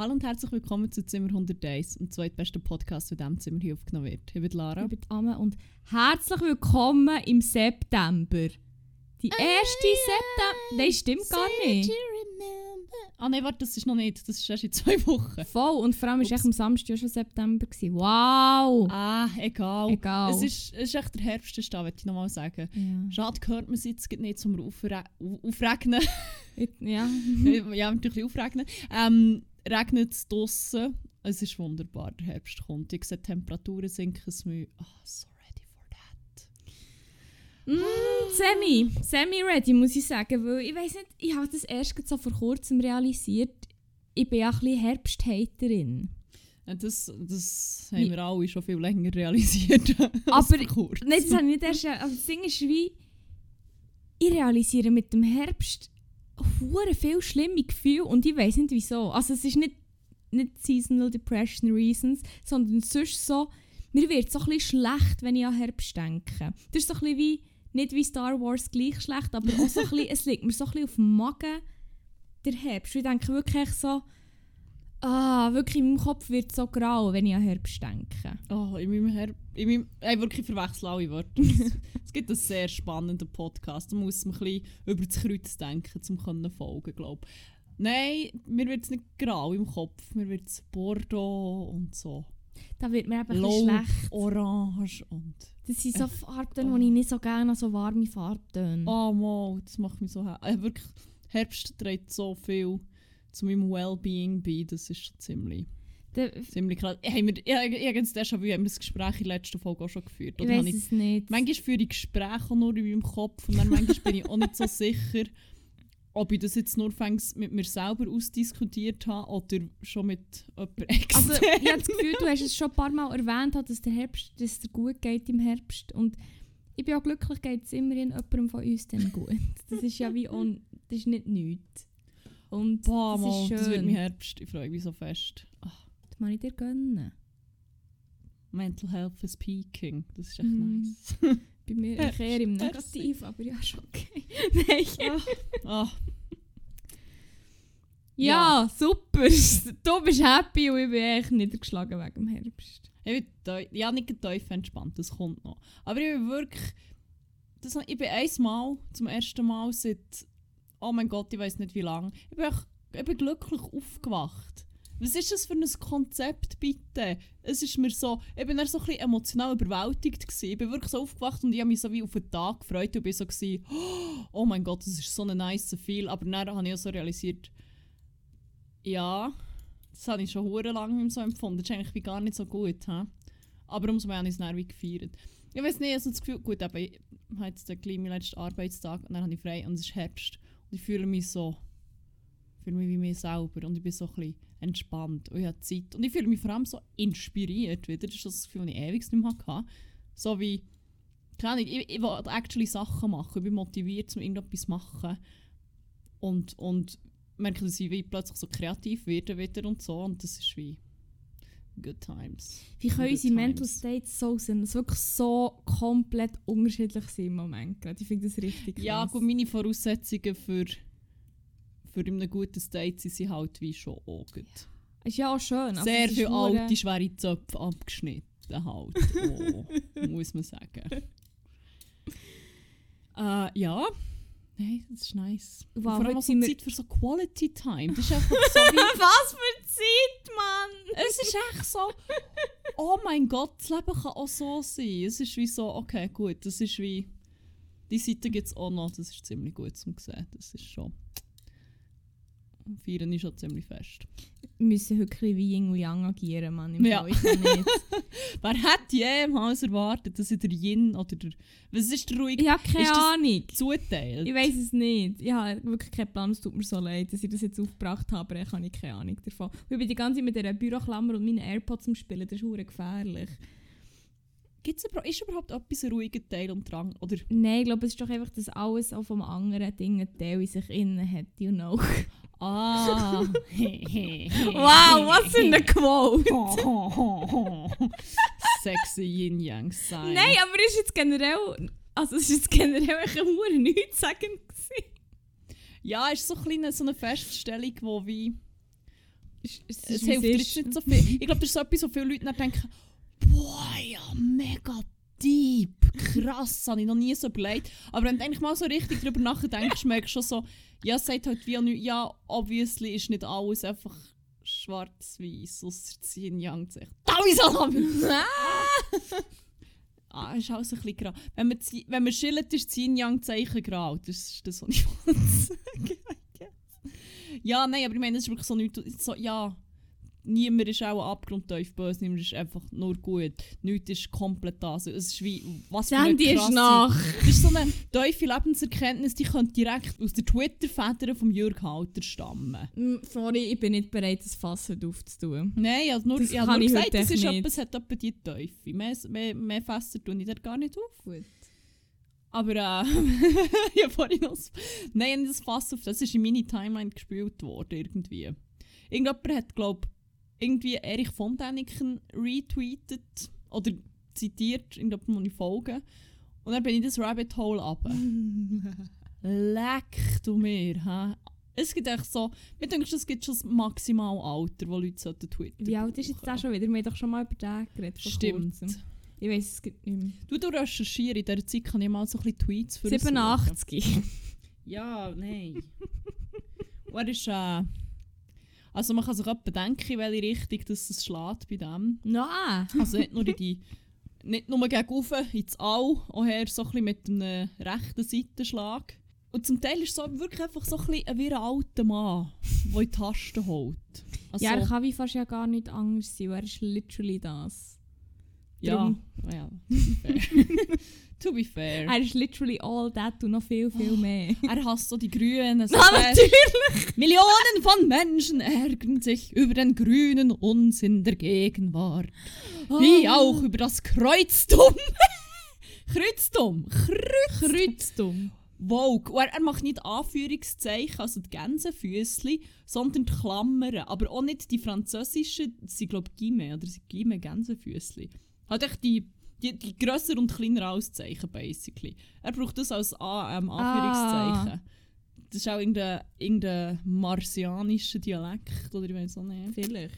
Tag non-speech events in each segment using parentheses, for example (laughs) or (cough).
Hallo und herzlich willkommen zu Zimmer 101, dem zweitbesten Podcast, der in diesem Zimmer hier aufgenommen wird. Ich bin Lara. Ich bin Amme und herzlich willkommen im September. Die erste September. Nein, stimmt gar nicht. Ah nein, warte, das ist noch nicht. Das ist erst in zwei Wochen. Voll. Und vor allem war echt am Samstag schon September. Gewesen. Wow! Ah, egal. Egal. Es ist, es ist echt der Herbst ist da, würde ich nochmal sagen. Ja. Schade, hört man es jetzt nicht zum Aufre Aufregnen. Ja. (laughs) ja, natürlich aufregnen. Ähm, regnet es draussen. Es ist wunderbar, der Herbst kommt. Ich sehe die Temperaturen sinken. Es mir. Oh, so ready for that. Mm, semi. Semi-ready, muss ich sagen. Weil ich weiß nicht, ich habe das erst so vor kurzem realisiert. Ich bin ja ein bisschen Herbsthaterin. Das, das haben wir alle schon viel länger realisiert. Aber- kurzem. Nein, das habe ich nicht erst. Also das Ding ist wie. Ich realisiere mit dem Herbst hure viel schlimme Gefühle und ich weiß nicht wieso. Also es ist nicht, nicht Seasonal Depression Reasons, sondern sonst so, mir wird so ein bisschen schlecht, wenn ich an Herbst denke. Das ist so ein bisschen wie, nicht wie Star Wars gleich schlecht, aber auch so ein bisschen, (laughs) es liegt mir so ein bisschen auf dem Magen, der Herbst. Ich denke wirklich so, ah, wirklich in meinem Kopf wird es so grau, wenn ich an Herbst denke. Oh, in meinem Her in meinem, ey, wirklich verwechsel alle Wörter. (laughs) Es- gibt einen sehr spannenden Podcast. Da muss man ein bisschen über das Kreuz denken, um folgen, glaube Nein, mir wird es nicht grau im Kopf. Mir wird es Bordeaux und so. Da wird mir eben Laub, schlecht. Orange und... Das sind so Farbtöne, die ich nicht so gerne so warme Farbtöne. Oh, mal, das macht mich so... Äh, wirklich, Herbst trägt so viel zu meinem Wellbeing bei. Das ist schon ziemlich... Der, Ziemlich krass. Haben wir, ich, ich, ich, das schon, wir haben das Gespräch in der letzten Folge auch schon geführt. ich Oder habe weiß ich es nicht. Manchmal führe ich Gespräche nur in meinem Kopf und dann manchmal bin ich auch nicht so sicher, ob ich das jetzt nur mit mir selber ausdiskutiert habe oder schon mit jemandem extern. Also, ich habe das Gefühl, du hast es schon ein paar Mal erwähnt, dass der Herbst, dass es dir gut geht im Herbst. Und ich bin auch glücklich, geht es immerhin jemandem von uns dann gut. Das ist ja wie on, das ist nicht nichts. Und Boah, das ist schön. das wird mein Herbst. Ich freue mich so fest. Ach, Das mag ich dir gönnen. Mental Health is peaking. Das ist echt Mhm. nice. (laughs) Bei mir Herbst, eher im. Negativ, aber ja, schon okay. (laughs) Nein. Ah, Ja, super. (laughs) Du bist happy und ich bin echt niedergeschlagen wegen dem Herbst. ich bin ja, nicht tief entspannt, das kommt noch. Aber ich bin wirklich... Das, ich bin einmal, zum ersten Mal seit... Oh mein Gott, ich weiß nicht wie lange. Ich bin, echt, ich bin glücklich aufgewacht. Was ist das für ein Konzept, bitte? Es ist mir so... Ich bin so ein emotional überwältigt. Gewesen. Ich bin wirklich so aufgewacht und ich habe mich so wie auf den Tag gefreut und bin so gewesen, oh mein Gott, das ist so ein nice Feel. Aber dann habe ich auch so realisiert, ja, das habe ich schon hure lange so empfunden. Das ist eigentlich gar nicht so gut. He? Aber umso mehr habe ich es dann wie gefeiert. Ich weiß nicht, also das Gefühl, gut, eben, ich habe jetzt gleich meinen letzten Arbeitstag und dann habe ich frei und es ist Herbst. Ich fühle mich so, fühle mich wie mir selber und ich bin so ein bisschen entspannt und ich habe Zeit. Und ich fühle mich vor allem so inspiriert wieder. Das ist das Gefühl, das ich ewig nicht mehr hatte. So wie, keine Ahnung, ich, ich will actually Sachen machen. Ich bin motiviert, um irgendetwas machen. Und, und merke, dass ich plötzlich so kreativ werde wieder und so. Und das ist wie good times. Wie können Good unsere Mental. States so sein, dass wirklich so komplett unterschiedlich sind im Moment gerade. Ich finde das richtig Ja, krass. gut, meine Voraussetzungen für, für in einem guten State sind sie halt wie schon auch gut. Ist ja auch schön. also Sehr ist viele alte, schwere Zöpfe abgeschnitten halt. Oh, (laughs) muss man sagen. äh, ja. Nein, das ist nice. Wow, Vor allem auch so Zeit für so Quality Time. Das ist einfach (laughs) so. Was für Zeit, Mann! Es ist echt so, oh mein Gott, das Leben kann auch so sein. Es ist wie so, okay, gut, das ist wie, die Seite gibt es auch noch, das ist ziemlich gut zum sehen. Das ist schon, feiern ist schon ziemlich fest. Wir müssen wirklich wie Yin und Yang agieren, Mann. Im Ja. Fall. (laughs) Wer hätte jemals erwartet, dass ich der Yin oder der, was ist der ruhig Ich habe keine Ist Ahnung. zuteilt? Ich weiß es nicht. Ich habe wirklich keinen Plan. Es tut mir so leid, dass ich das jetzt aufgebracht habe, aber ich habe keine Ahnung davon. Und ich bin die ganze Zeit mit dieser Büroklammer und meinen AirPods am Spielen. Das ist hure gefährlich. Gibt's überhaupt, ist überhaupt etwas ein ruhiger Teil und Drang? Oder, Nein, ich glaube, es ist doch einfach, dass alles auch vom anderen Ding einen Teil in sich innen hat, you know. (laughs) ah, (laughs) Wow, was für eine Quote! (laughs) Sexy Yin-Yang sein. Nein, aber es ist jetzt generell... Also es ist jetzt generell ein hure nichtssagend gewesen. Ja, ist so, ein kleine, so eine Feststellung, wo wie... Es, es hilft es jetzt ist. nicht so viel. Ich glaube, das ist so etwas, so viele Leute dann denken, boah, ja, mega deep, krass, habe ich noch nie so überlegt. Aber wenn du eigentlich mal so richtig drüber nachdenkst, merkst du schon so, ja, sagt halt wie auch nicht, ja, obviously ist nicht alles einfach schwarz-weiß, ausser das Yin-Yang zu Salami! Ah, ist alles ein bisschen grau. Wenn man, wenn man schillt, ist das Yin-Yang-Zeichen grau. Das ist das, was ich (laughs) wollte sagen. Ja, nein, aber ich meine, es ist wirklich so nichts. So, ja, niemand ist auch abgrundtief böse, niemand ist einfach nur gut. Nichts ist komplett da. Also, es ist wie, was für eine Sandy ist krasse- nach. Das ist so eine tiefe Lebenserkenntnis, die könnte direkt aus der Twitter-Feder von Jürg Halter stammen. Mm, Sorry, ich bin nicht bereit, das Fass aufzutun. Nein, ich habe nur, Das ich habe nur ich gesagt, es, ist etwas, hat etwa die Teufel. Mehr, mehr, mehr Fässer tue ich dort gar nicht auf. Gut. Aber äh, (laughs) ich habe vorhin noch das, Nein, das Fass auf, das ist in meine Timeline gespielt worden irgendwie. Irgendjemand hat, glaube irgendwie Erich von Däniken retweetet oder zitiert, ich folge. Und dann bin ich das Rabbit Hole runter. (laughs) Leck du mir, hä? Es gibt echt so, mir denke, es gibt schon das Maximalalter, wo Leute sollten Twitter Wie alt ist jetzt das schon wieder? Wir haben doch schon mal über den geredet. Stimmt. kurzem. Ich weiß es gibt nicht mehr. Du, du recherchierst, in dieser Zeit kann ich mal so ein bisschen Tweets für 87. (laughs) Ja, nein. Und er ist, äh, also man kann sich etwa denken, in welche Richtung dass es schlägt bei dem. Nein. Also nicht nur in die, nicht nur gegen oben, ins All, auch her so ein mit einem rechten Seitenschlag. Und zum Teil ist es so wirklich einfach so ein bisschen wie ein alter Mann, der in die Tasten holt. Also, Ja, er kann wie fast ja gar nicht anders sein. weil Er ist literally das. ja, drum- ja, to be fair. (laughs) to be fair. Er ist literally all that und noch viel, viel mehr. Er hasst so die Grünen. So (laughs) Na, natürlich. Millionen von Menschen ärgern sich über den grünen Unsinn der Gegenwart. Wie Ah. auch über das Kreuztum. (laughs) Kreuztum. Kreuzdumm. Vogue. Und Er, er macht nicht Anführungszeichen, also die Gänsefüßli, sondern die Klammern. Aber auch nicht die französischen, sind glaube ich Guillemets, oder sind Guillemets Gänsefüßli. Hat echt die, die, die grösser und kleiner Auszeichen, basically. Er braucht das als A, ähm, Anführungszeichen. Das ist auch irgendein, irgendein marsianischer Dialekt, oder ich weiß auch nicht. Vielleicht.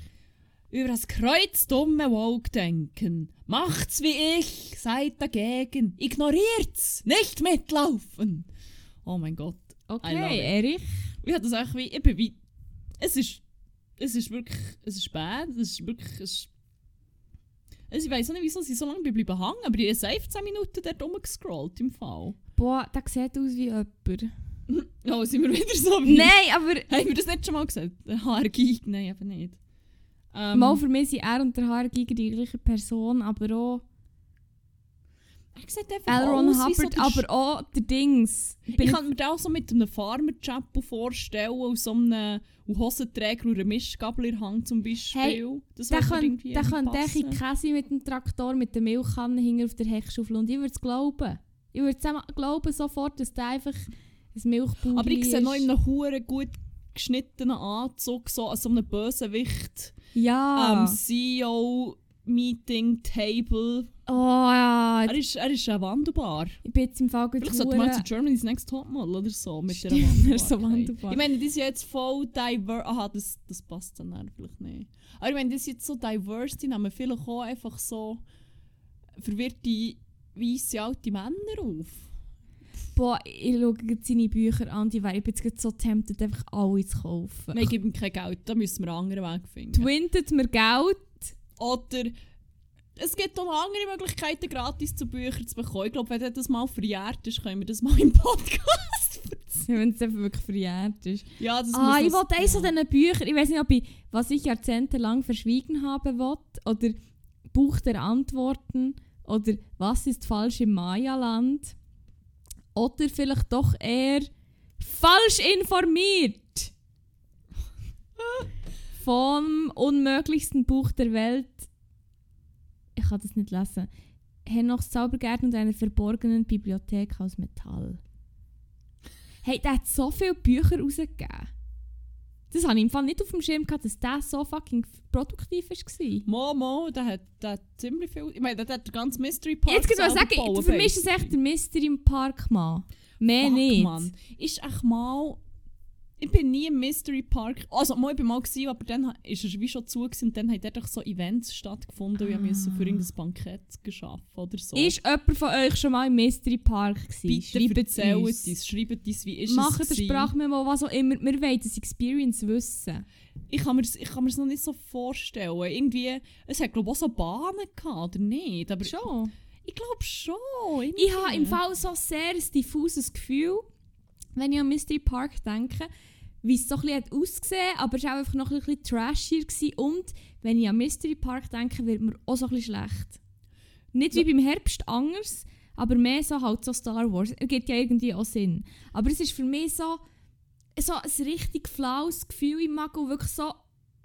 Über das kreuzdumme Woke-Denken. Macht's wie ich, seid dagegen. Ignoriert's, nicht mitlaufen. Oh mein Gott. Okay. Erich. Ich habe das echt wie, ich bin wie, es ist, es ist wirklich, es ist bad, es ist wirklich, es ist, also ich weiß auch nicht, wieso sie so lange bleiben hängen, aber ich habe safe 10 Minuten dort rumgescrollt im Fall. Boah, der sieht aus wie jemand. (laughs) Oh, sind wir wieder so wie... Nein, aber Haben wir das nicht schon mal gesagt? Der HRG? Nein, eben nicht. Ähm, mal für mich sind er und der Haargiger die gleiche Person, aber auch er sieht einfach Elron aus wie so Hubbard, der aber auch der Dings. Ich kann mir den auch so mit einem Farmer-Chapo vorstellen und so einem und Hosenträger und einer Mischgabel in der Hand zum Beispiel. Hey, das Der könnte passen. Käse mit dem Traktor mit der Milchkanne hinter auf der Heckschaufel und ich würde es glauben. Ich würde zusammen glauben sofort, dass der einfach ein Milchbauer Aber ich sehe noch in einem huren gut geschnittenen Anzug so an so einem Bösewicht Ja. ähm, CEO Meeting Table. oh ja. Er ist, er ist äh, wandelbar. Ich bin jetzt im Fall Vielleicht sollte man zu Germany's Next Topmodel oder so mit Stimmt, (laughs) der er ist so wandelbar. Ich meine, die sind jetzt voll diverse. Aha, das, das passt dann vielleicht nicht. Aber ich meine, die sind jetzt so diverse, die nehmen vielleicht auch einfach so verwirrte, weisse alte Männer auf. Boah, ich schaue jetzt seine Bücher an, die wäre ich bin jetzt gerade so tempted, einfach alle zu kaufen. Wir geben ihm kein Geld, da müssen wir einen anderen Weg finden. Twintet mir Geld. Oder es gibt auch andere Möglichkeiten, gratis zu Büchern zu bekommen. Ich glaube, wenn das mal verjährt ist, können wir das mal im Podcast (laughs) erzählen. Wenn es einfach wirklich verjährt ist. Ja, das Ah, ich wollte eins ja. von diesen Büchern, ich weiß nicht, ob ich, was ich jahrzehntelang verschwiegen habe, will, oder Buch der Antworten, oder Was ist falsch im Maya-Land, oder vielleicht doch eher falsch informiert. (laughs) Vom unmöglichsten Buch der Welt. Ich kann das nicht lesen. Henochs Zaubergärten und einer verborgenen Bibliothek aus Metall. Hey, der hat so viele Bücher rausgegeben. Das habe ich im Fall nicht auf dem Schirm gehabt, dass der so fucking produktiv war. Momo, der hat, der hat ziemlich viel. Ich meine, der hat den ganzen Mystery Park. Jetzt kann ich sagen, für mich ist das echt der Mystery Park, Mann. Mehr Fuck, nicht. Mann. Ist echt mal. Ich bin nie im Mystery Park. Also, mal, ich bin mal gewesen, aber dann war es wie schon zu gewesen, und dann haben dort so Events stattgefunden und ich musste für Ah. irgendein Bankett arbeiten oder so. Ist jemand von euch schon mal im Mystery Park gewesen? Bitte Schreibt erzählt uns. uns, schreibt uns, wie ist Macht es eine gewesen. Sprachmemo, was auch immer. Wir wollen das Experience wissen. Ich kann mir ich kann mir's noch nicht so vorstellen. Irgendwie, es hat glaube ich auch so Bahnen gehabt, oder nicht? Aber Schon. ich glaube schon. Ich habe im Fall so sehr ein diffuses Gefühl, wenn ich an Mystery Park denke, wie es so ein bisschen hat ausgesehen aber es war auch einfach noch ein bisschen trashier. Gewesen. Und wenn ich an Mystery Park denke, wird mir auch so ein bisschen schlecht. Nicht wie beim Herbst anders, aber mehr so halt so Star Wars. Es gibt ja irgendwie auch Sinn. Aber es ist für mich so, so ein richtig flaues Gefühl im Magen wirklich so,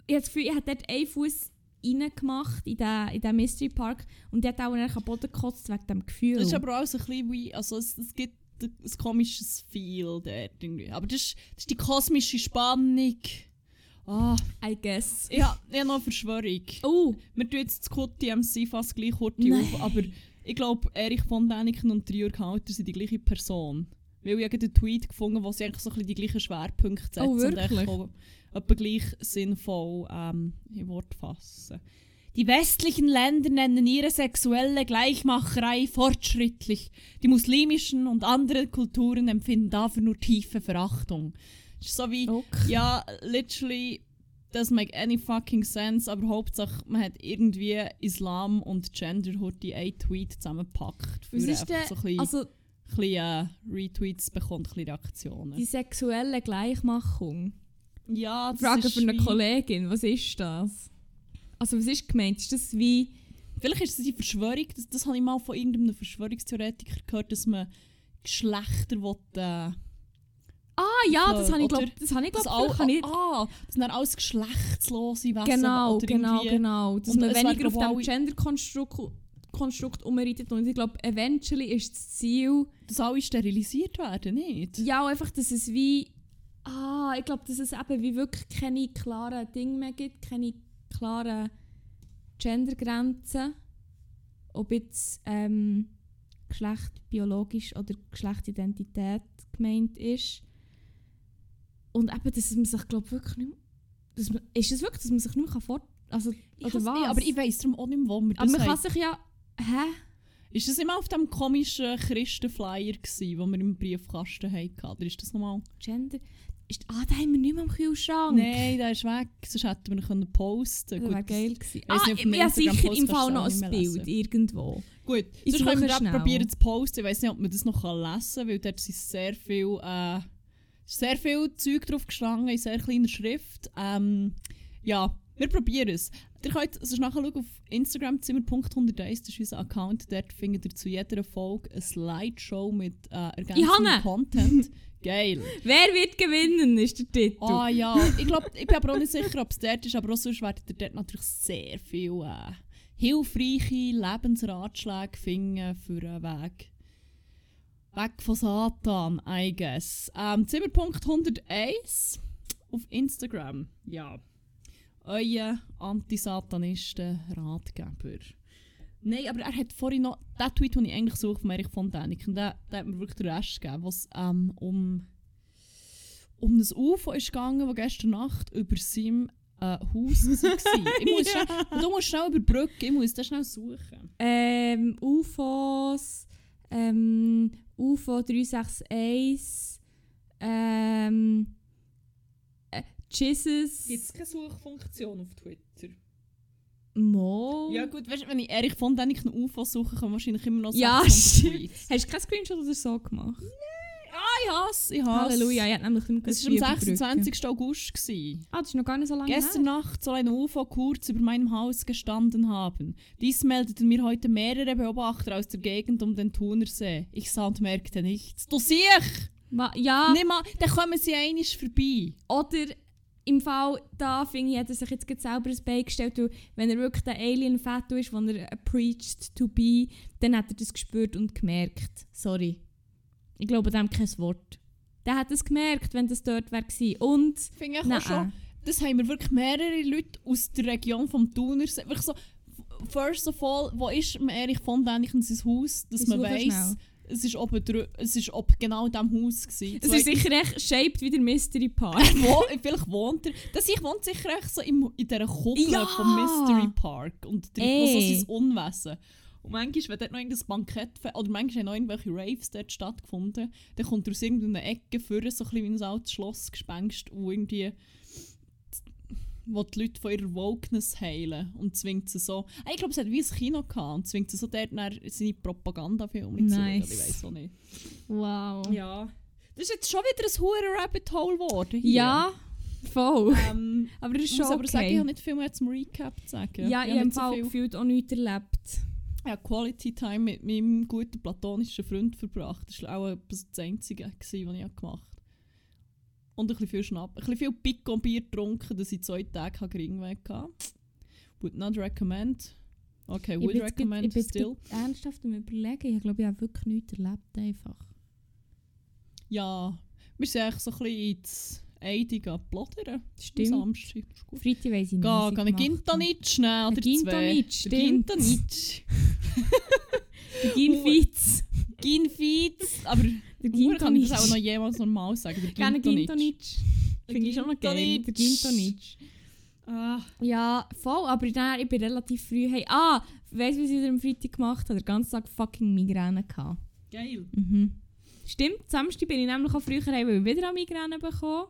ich habe das Gefühl, ich habe dort einen Fuß reingemacht in den, in den Mystery Park und der hat auch am Boden gekotzt wegen dem Gefühl. Das ist aber auch so ein bisschen wie, also es, es gibt ein komisches Feel dort irgendwie. Aber das ist, das ist die kosmische Spannung. Ah, I guess. ja, ich habe noch eine Verschwörung. Oh, Wir tun jetzt das Code MC fast gleich kurz Nein. auf, aber ich glaube, Erich von Däniken und Jürg Halter sind die gleiche Person. Weil ich habe einen Tweet gefunden, wo sie eigentlich so ein bisschen die gleichen Schwerpunkte setzen Oh, und wirklich? echt auch gleich sinnvoll ähm, in Wort fassen. Die westlichen Länder nennen ihre sexuelle Gleichmacherei fortschrittlich. Die muslimischen und andere Kulturen empfinden dafür nur tiefe Verachtung. Das ist so wie, okay. ja, literally, doesn't make any fucking sense, aber Hauptsache, man hat irgendwie Islam und Genderhood in einen Tweet zusammengepackt. Für Was ist denn, so ein bisschen, also ein bisschen äh, Retweets bekommt, ein bisschen Reaktionen. die sexuelle Gleichmachung? ja, das Frage ist für eine Kollegin, was ist das? Also was ist gemeint? Ist das wie... Vielleicht ist es die Verschwörung, das, das habe ich mal von irgendeinem Verschwörungstheoretiker gehört, dass man Geschlechter will, äh, Ah ja, das habe ich glaube das habe ich dass glaube all, kann ich ah, dass dann alles geschlechtslose Wesen Genau, oder genau, genau. Dass man weniger auf dem Gender-Konstrukt Konstrukt umreitet und ich glaube, eventually ist das Ziel, Dass alle sterilisiert werden, nicht? ja einfach, dass es wie, ah, ich glaube, dass es eben wie wirklich keine klaren Dinge mehr gibt, keine klaren Gendergrenzen, ob jetzt ähm, Geschlecht biologisch oder Geschlechtsidentität gemeint ist. Und eben, dass man sich, glaube wirklich nicht mehr, dass man, ist es wirklich, dass man sich nicht mehr fort... Also, Ich oder was? Nee, aber ich weiss darum auch nicht mehr, wo Aber das man haben. kann sich ja... Hä? Ist das immer auf dem komischen Christenflyer gsi, wo wir im Briefkasten hatten? Oder ist das nochmal? Gender... Ist, ah, da haben wir nicht mehr am Kühlschrank. Nein, der ist weg. Sonst hätten wir ihn können posten Das wäre geil gewesen. Ah, nicht, ich ja sicher im Fall noch ein Bild lesen. irgendwo. Gut, Ich sonst können wir auch probieren zu posten. Ich weiß nicht, ob man das noch lesen kann, weil dort sind sehr viel, äh, sehr viel Zeug drauf gestanden in sehr kleiner Schrift. Ähm, ja, wir probieren es. Ihr könnt sonst nachher schauen auf Instagram zimmer.101, das ist unser Account. Dort findet ihr zu jeder Folge eine Slideshow mit äh, ergänzendem! Content. (laughs) Geil. Wer wird gewinnen, ist der Titel. Ah ja, ich glaube, ich bin aber auch nicht sicher, ob es dort ist, aber auch sonst werdet ihr dort natürlich sehr viel äh, hilfreiche Lebensratschläge finden für einen Weg. Weg von Satan, I guess. Ähm, Zimmerpunkt 101 auf Instagram. Ja. Euer Antisatanisten-Ratgeber. Nein, aber er hat vorhin noch den Tweet, den ich eigentlich suche, von Erich von Däniken, der, der hat mir wirklich den Rest gegeben, was ähm, um, um ein UFO ist gegangen, das gestern Nacht über seinem äh, Haus war. (laughs) ich muss schnell, du musst schnell überbrücken, ich muss das schnell suchen. Ähm, UFOs, ähm, UFO 361, ähm, äh, Jesus, Gibt es keine Suchfunktion auf Twitter? Mo. Ja gut, weißt du, wenn ich Erich von Däniken UFO suche, kann wahrscheinlich immer noch Ja, 600 stimmt. Hast du keinen Screenshot oder so gemacht? Ich hasse, ich hasse. Halleluja, ich hätte nämlich nicht Es war am wie überbrücken. 26. August. Gewesen. Ah, das ist noch gar nicht so lange Gestern her. Nacht soll ein UFO kurz über meinem Haus gestanden haben. Dies meldeten mir heute mehrere Beobachter aus der Gegend um den Thunersee. Ich sah und merkte nichts. Du siehst! Ma ja, Nimm mal, dann kommen sie einisch vorbei. oder im Fall da, finde ich, hat er sich jetzt selber ein Bein gestellt, weil wenn er wirklich der Alien-Fetto ist, den er preached to be, dann hat er das gespürt und gemerkt. Sorry. Ich glaube dem kein Wort. Der hat es gemerkt, wenn das dort wäre gewesen. Und, Finde ich nein. auch schon. Das haben wir wirklich mehrere Leute aus der Region vom Thunersee. Wirklich so, first of all, wo ist Erich von Däniken sein Haus, dass Ich man schnell. Es ist oben es ist ob genau in diesem Haus gewesen. Es ist sicher echt shaped wie der Mystery Park. (laughs) Wo, vielleicht wohnt er. Das ich wohnt sicher echt so im, in dieser Kuppel Ja! vom Mystery Park und treibt so Ey. sein Unwesen. Und manchmal, wenn dort noch irgendein Bankett oder manchmal haben noch irgendwelche Raves dort stattgefunden, dann kommt er aus irgendeiner Ecke vor, so ein bisschen wie ein altes Schlossgespenst, wo irgendwie wo die Leute von ihrer Wokeness heilen und zwingt sie so. Ah, Ich glaube, es hat wie ein Kino gehabt und zwingt sie so dort dann seine Propagandafilme zu. Nice. Ich weiß auch nicht. Wow. Ja. Das ist jetzt schon wieder ein hure Rabbit Hole geworden. hier. Ja, voll. Ähm, (laughs) Aber das ich ist muss schon aber sagen, ich okay. habe nicht viel mehr zum Recap zu sagen. Ja, ich ich habe so viel- gefühlt auch nichts erlebt. Ich habe Quality Time mit meinem guten platonischen Freund verbracht. Das war auch etwas das Einzige, was ich gemacht habe. Und ein bisschen viel Schnapp. Ein bisschen viel Pico-Bier getrunken, dass ich zwei Tage habe Geringweg hatte. Would not recommend. Okay, Ich would grad- recommend ich bin still. ernsthaft am überlegen. Ich glaube, ich habe wirklich nichts erlebt. Einfach. Ja, wir sind eigentlich so ein bisschen ins Eidige Plottern. Am Stimmt. Samstag. Ist gut. Freitag weiss ich nicht. Geh, was ich. Gintonitsch nehmen oder Ein Gintonitsch, zwei. stimmt. Der Gintonitsch. Der Ginfitz. Ginfitz. Aber Der kann ich das auch noch jemals normal sagen. Der Gerne Gintonitsch. Gintonitsch. Finde ich schon noch geil. Der Gintonitsch. Gintonitsch. Ah, Ja, voll, aber dann, ich bin relativ früh. Hey, ah, weißt du, was ich am Freitag gemacht habe? Den ganzen Tag fucking Migräne gehabt. geil. Mhm. Stimmt, Samstag bin ich nämlich auch früher heim, weil ich wieder eine Migräne bekommen.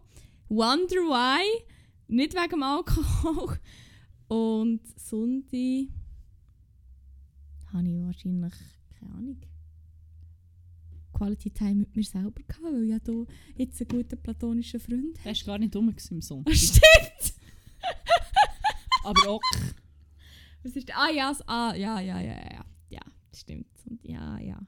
Wonder why? Nicht wegen dem Alkohol. Und Sonntag habe ich wahrscheinlich, keine Ahnung, Quality Time mit mir selber gehabt, weil ich ja hier jetzt einen guten platonischen Freund Der war gar nicht dumm im Sonntag. (laughs) Stimmt! Aber auch. (laughs) (laughs) Was ist Ah ja, ah, ja, ja, ja, ja, ja. Stimmt. Und ja, ja.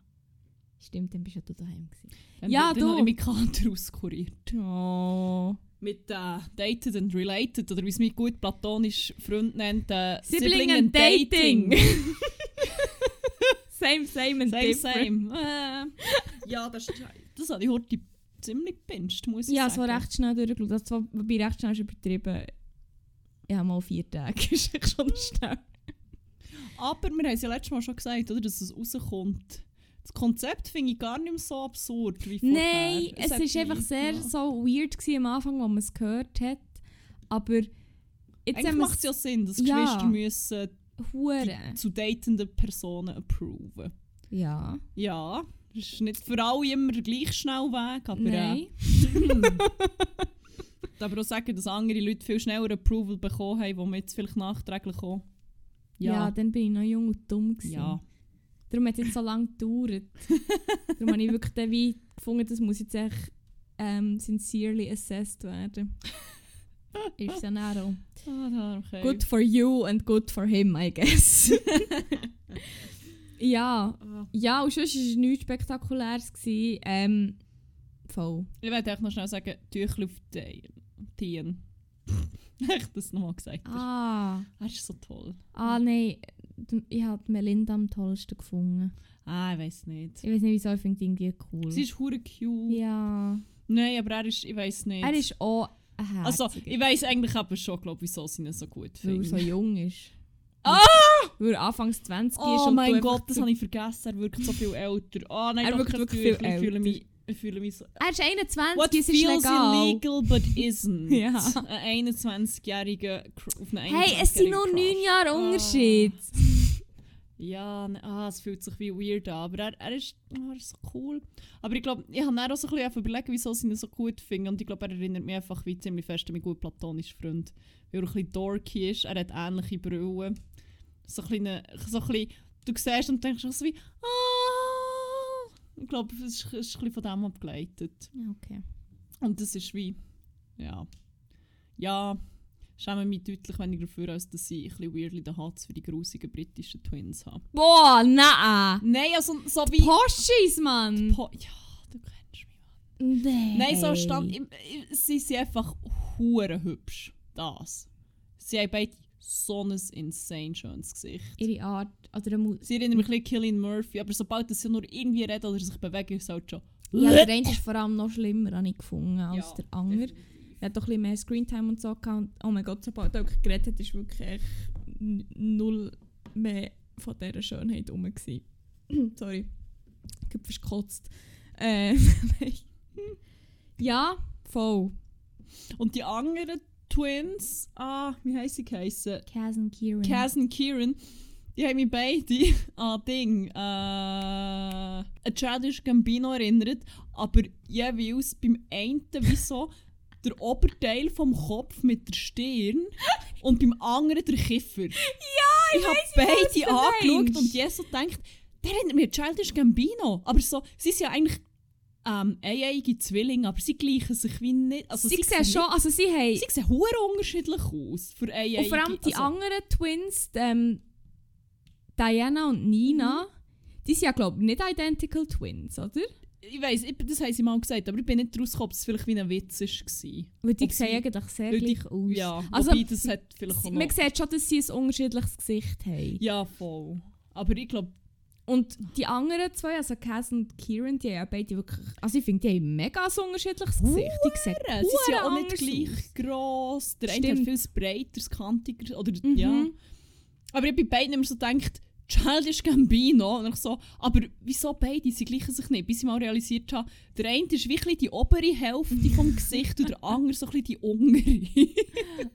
Stimmt, dann bist ja du daheim gewesen. Dann, Ja, dann du. habe ich meinen Kater auskuriert. Oh. Mit äh, Dated and Related, oder wie es mein gut platonisch Freund nennt, äh, Sibling and Dating. Same, same and Same, different. same. Äh, (laughs) ja, das, ist- das habe ich heute ziemlich gepincht, muss ich Ja, es sagen. war recht schnell durchgeschaut. Das war wobei recht schnell ist übertrieben. Habe mal vier Tage. (laughs) ist echt schon schnell. Aber wir haben es ja letztes Mal schon gesagt, oder, dass es rauskommt. Das Konzept finde ich gar nicht mehr so absurd wie vorher. Nein, es war einfach sehr ja. so weird gewesen am Anfang, als man es gehört hat. Aber jetzt Eigentlich macht es ja Sinn, dass Ja. Geschwister müssen Hure. zu datenden Personen approven. Ja. Ja, das ist nicht für alle immer gleich schnell Weg, aber Nein. äh, (laughs) aber auch sagen, dass andere Leute viel schneller Approval bekommen haben, wo man jetzt vielleicht nachträglich auch... Ja. Ja, dann bin ich noch jung und dumm. Gewesen. ja. Darum hat es jetzt so lange gedauert. (laughs) Darum habe ich wirklich den wie gefunden, das muss jetzt echt ähm, sincerely assessed werden. Ist ja auch. Ah, okay. Good for you and good for him, I guess. (laughs) ja, Ah. ja, und sonst war es nichts Spektakuläres. Gewesen. Ähm, voll. Ich werde echt noch schnell sagen, Tüchel auf Tien. (laughs) Echt das nochmal gesagt. hast. Ah, Er ist so toll. ah nein, ich habe Melinda am tollsten gefunden. Ah, ich weiß nicht. Ich weiß nicht wieso, ich finde irgendwie cool. Sie ist hure cute. ja, Nein, aber er ist, ich weiß nicht. er ist auch ein also, Herziger. ich weiß eigentlich aber schon, glaub, wieso sie ihn so gut weil er finden. so jung ist. Ah! Weil er anfangs 20 ist Oh mein Gott, das habe ich vergessen. Er wirkt so viel älter. Oh nein, Er wirkt wirklich viel Ich fühle älter. mich, ich fühle mich so... Er ist 21, What ist feels legal. illegal but (laughs) isn't. Ja. Ein 21-jähriger Cr- auf einen Hey, es sind nur 9 Crush. Jahre Ah. Ja, ne, ah, es fühlt sich wie weird an, aber er, er, ist, ah, er ist so cool. Aber ich glaube, ich habe auch so ein bisschen überlegt, wieso sie ihn so gut finden. Und ich glaube, er erinnert mich einfach wie ziemlich fest an meinen guten platonischen Freund. Weil er ein bisschen dorky ist, er hat ähnliche Brillen. So ein bisschen, so ein bisschen, du siehst und denkst so wie, ah. Ich glaube, es ist, es ist ein bisschen von dem abgeleitet. Ja, okay. Und das ist wie, ja, ja, schäme mich deutlich weniger dafür, als dass ich ein bisschen weirdly den Hats für die grusigen britischen Twins habe. Boah, nein. Nein, also so wie... Poschis, Mann. Po ja, du kennst mich, Mann. Nein. Nein, so stand... im- im- Sie sind einfach hure hübsch. Das. Sie haben beide so ein insane schönes Gesicht. Ihre Art, oder Mu Sie erinnern mich ein bisschen an Killian Murphy, aber sobald sie nur irgendwie reden oder sich bewegen, ist es halt schon... Ja, der eine ist vor allem noch schlimmer, habe ich gefunden, als Ja, der andere. Er hat doch ein bisschen mehr Screentime und so gehabt. Und, oh mein Gott, sobald er geredet hat, ist wirklich null mehr von dieser Schönheit rum. (clears throat) Sorry. Ich habe gekotzt. Äh, (laughs) ja, voll. Und die anderen Twins, ah, wie heisst sie geheissen? Kaz und Kieran. Kaz und Kieran, die haben mich beide (laughs) an Ding, äh, an Childish Gambino erinnert, aber jeweils beim einen wie so der Oberteil vom Kopf mit der Stirn und beim anderen der Kiffer. Ja, Ich habe beide angeschaut und je so gedacht, der erinnert an Childish Gambino. Aber so, sie sind ja eigentlich ähm, eineige Zwillinge, aber sie gleichen sich wie nicht. Also sie, sehen sehen schon, also sie haben... Sie sehen unterschiedlich aus für eineige. Und vor allem die also, anderen Twins, ähm, Diana und Nina, die sind ja glaube ich nicht identical Twins, oder? Ich weiss, ich, das haben sie mal gesagt, aber ich bin nicht rausgekommen, ob es vielleicht wie ein Witz war. Weil die Ob sehen sie- eigentlich sehr gleich aus. Ja, Also, wobei das hat vielleicht auch. Man sieht schon, dass sie ein unterschiedliches Gesicht haben. Ja, voll. Aber ich glaube, Und die anderen zwei, also Cass und Kieran, die haben ja beide wirklich... Also ich finde, die haben mega ein unterschiedliches Gesicht. Die sehen sie sind ja auch nicht gleich aus. gross. Der eine hat Stimmt. viel breiteres, kantiger... Oder, Mhm. ja. Aber ich habe bei beiden immer so gedacht, Childish Gambino. Und ich so, aber wieso beide? Sie gleichen sich nicht. Bis ich mal realisiert habe, der eine ist wirklich die obere Hälfte vom Gesicht und der (laughs) andere so ein die untere.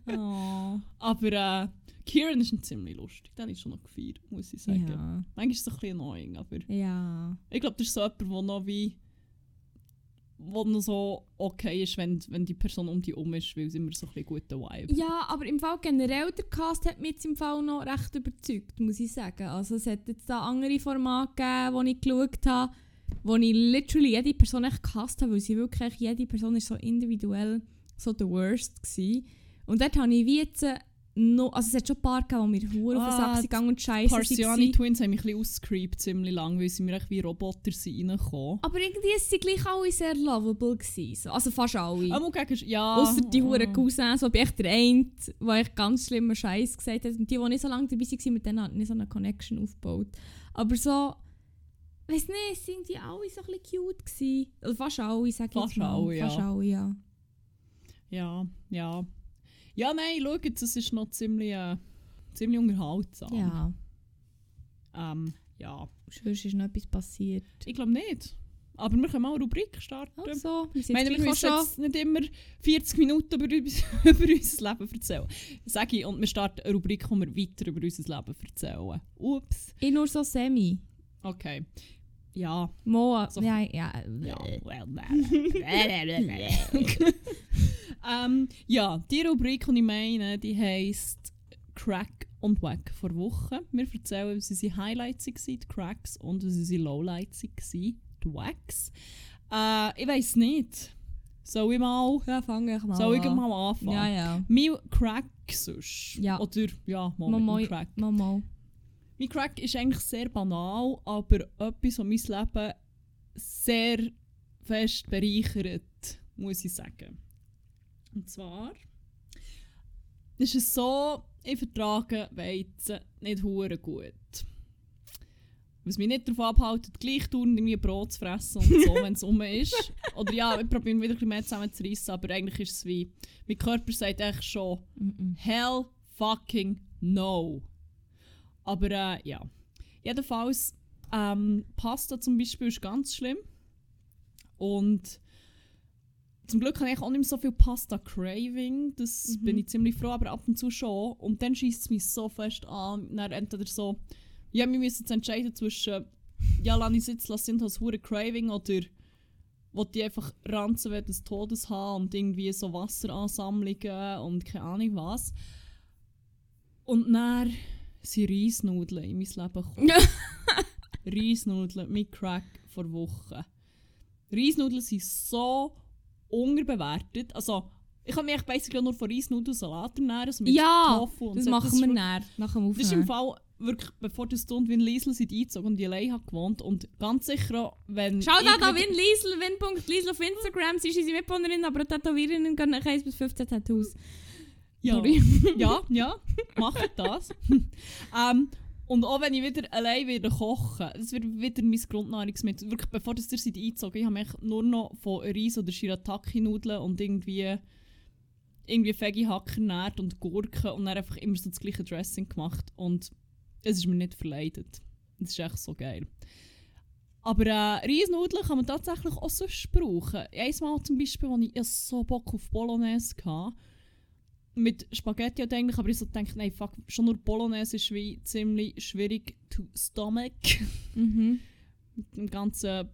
Oh. aber äh, Kieran ist ein ziemlich lustig. Den ist schon noch gefeiert, muss ich sagen. Ja. Manchmal ist es ein bisschen annoying, aber Ja. ich glaube, das ist so jemand, der noch wie wo noch so okay ist, wenn, wenn die Person um dich herum ist, weil sie immer so ein guten Vibe. Ja, aber im Fall generell, der Cast hat mich jetzt im Fall noch recht überzeugt, muss ich sagen. Also es hat jetzt da andere Formate gegeben, die ich geschaut habe, wo ich literally jede Person echt gehasst habe, weil sie wirklich, jede Person ist so individuell so the worst gewesen. Und dort habe ich wie jetzt noch, also es hat schon ein paar gegeben, die mir hure auf den Ah, Sack gegangen und scheiße Parsiani waren. Twins haben mich ein bisschen ausgecreept ziemlich lang, weil sie mir echt wie Roboter sind reingekommen. Aber irgendwie sind sie gleich alle sehr lovable gewesen. so. Also fast alle. Aber gegen, ja. Außer die ah. huren Cousins, wo ich echt der eine, der echt ganz schlimmer Scheiß gesagt hat. Und die, die nicht so lange dabei waren, mit denen hat nicht so eine Connection aufgebaut. Aber so, weiß nicht, sind die alle so ein bisschen cute gewesen. Also fast alle, sag ich Fast jetzt mal. alle, ja. Fast alle, ja. Ja, ja. Ja, nein, schau jetzt, es ist noch ziemlich, äh, ziemlich unterhaltsam. Ja, Ähm, ja. sonst ist noch etwas passiert. Ich glaube nicht. Aber wir können mal eine Rubrik starten. Also, wir Ich sind meine, jetzt wir schon... jetzt nicht immer 40 Minuten über, (laughs) über unser Leben erzählen. Sag ich, und wir starten eine Rubrik, wo wir weiter über unser Leben erzählen. Ups. Ich nur so semi. Okay. Ja. Moa, So- ja, ja. Ja, well, ähm, ja, die Rubrik, die ich meine, die heisst Crack und Wack vor Woche. Wir erzählen, was unsere Highlights waren, die Cracks, und was unsere Lowlights waren, die Wacks. Äh, ich weiss nicht. Soll ich mal, Ja, fange ich mal soll ich mal anfangen? Ja, ja. Mein Crack sonst. Ja. Oder, ja, mal Mal, Crack. mal, mal. Mein Crack ist eigentlich sehr banal, aber etwas, was mein Leben sehr fest bereichert, muss ich sagen. Und zwar ist es so, ich vertrage Weizen nicht hure gut. Was mich nicht davon abhält, gleich tun, irgendwie Brot zu fressen und so, wenn es um ist. (laughs) Oder ja, ich probiere wieder ein bisschen mehr zusammenzureissen, aber eigentlich ist es wie, mein Körper sagt echt schon. Hell fucking no. Aber äh, ja. Jedenfalls, ähm, Pasta zum Beispiel ist ganz schlimm. Und zum Glück habe ich auch nicht mehr so viel Pasta-Craving. Das Mhm. bin ich ziemlich froh, aber ab und zu schon. Und dann schießt es mich so fest an. Dann entweder so, ja, wir müssen jetzt entscheiden zwischen, ja, lass ich jetzt, lass sind das hure Craving oder will die einfach ranzen wie des Todes haben und irgendwie so Wasseransammlungen und keine Ahnung was. Und dann sind Reisnudeln in mein Leben gekommen. (laughs) Reisnudeln mit Crack vor Wochen. Reisnudeln sind so unterbewertet. Also, ich kann mich basically nur von Reisnudelsalat ernähren. So mit Ja, Tofu und Das so. machen wir näher, nach dem Das ist im Aufnehmen. Fall wirklich, bevor das Stund wie ein Liesel sind eingezogen und die allein hat gewohnt. Und ganz sicher auch, wenn... Schaut ich da wieder- Win Liesel, Win.liesel auf Instagram. Sie ist unsere Mitbewohnerin, aber Tätowiererin gehen nach 1 bis 15 Tattoos. Ja, (laughs) ja, ja, macht das. (laughs) ähm, und auch wenn ich wieder allein wieder kochen, das wird wieder mein Grundnahrungsmittel. Wirklich, bevor das ihr seid eingezogen, ich habe mich nur noch von Reis oder Shirataki-Nudeln und irgendwie irgendwie Veggie-Hacker ernährt und Gurken und dann einfach immer so das gleiche Dressing gemacht und es ist mir nicht verleidet. Das ist echt so geil. Aber äh, Reisnudeln kann man tatsächlich auch sonst brauchen. Einmal zum Beispiel, als ich so Bock auf Bolognese hatte, mit Spaghetti halt eigentlich, aber ich so dachte, nein, fuck, schon nur Bolognese ist wie ziemlich schwierig to stomach. Mhm. mit dem ganzen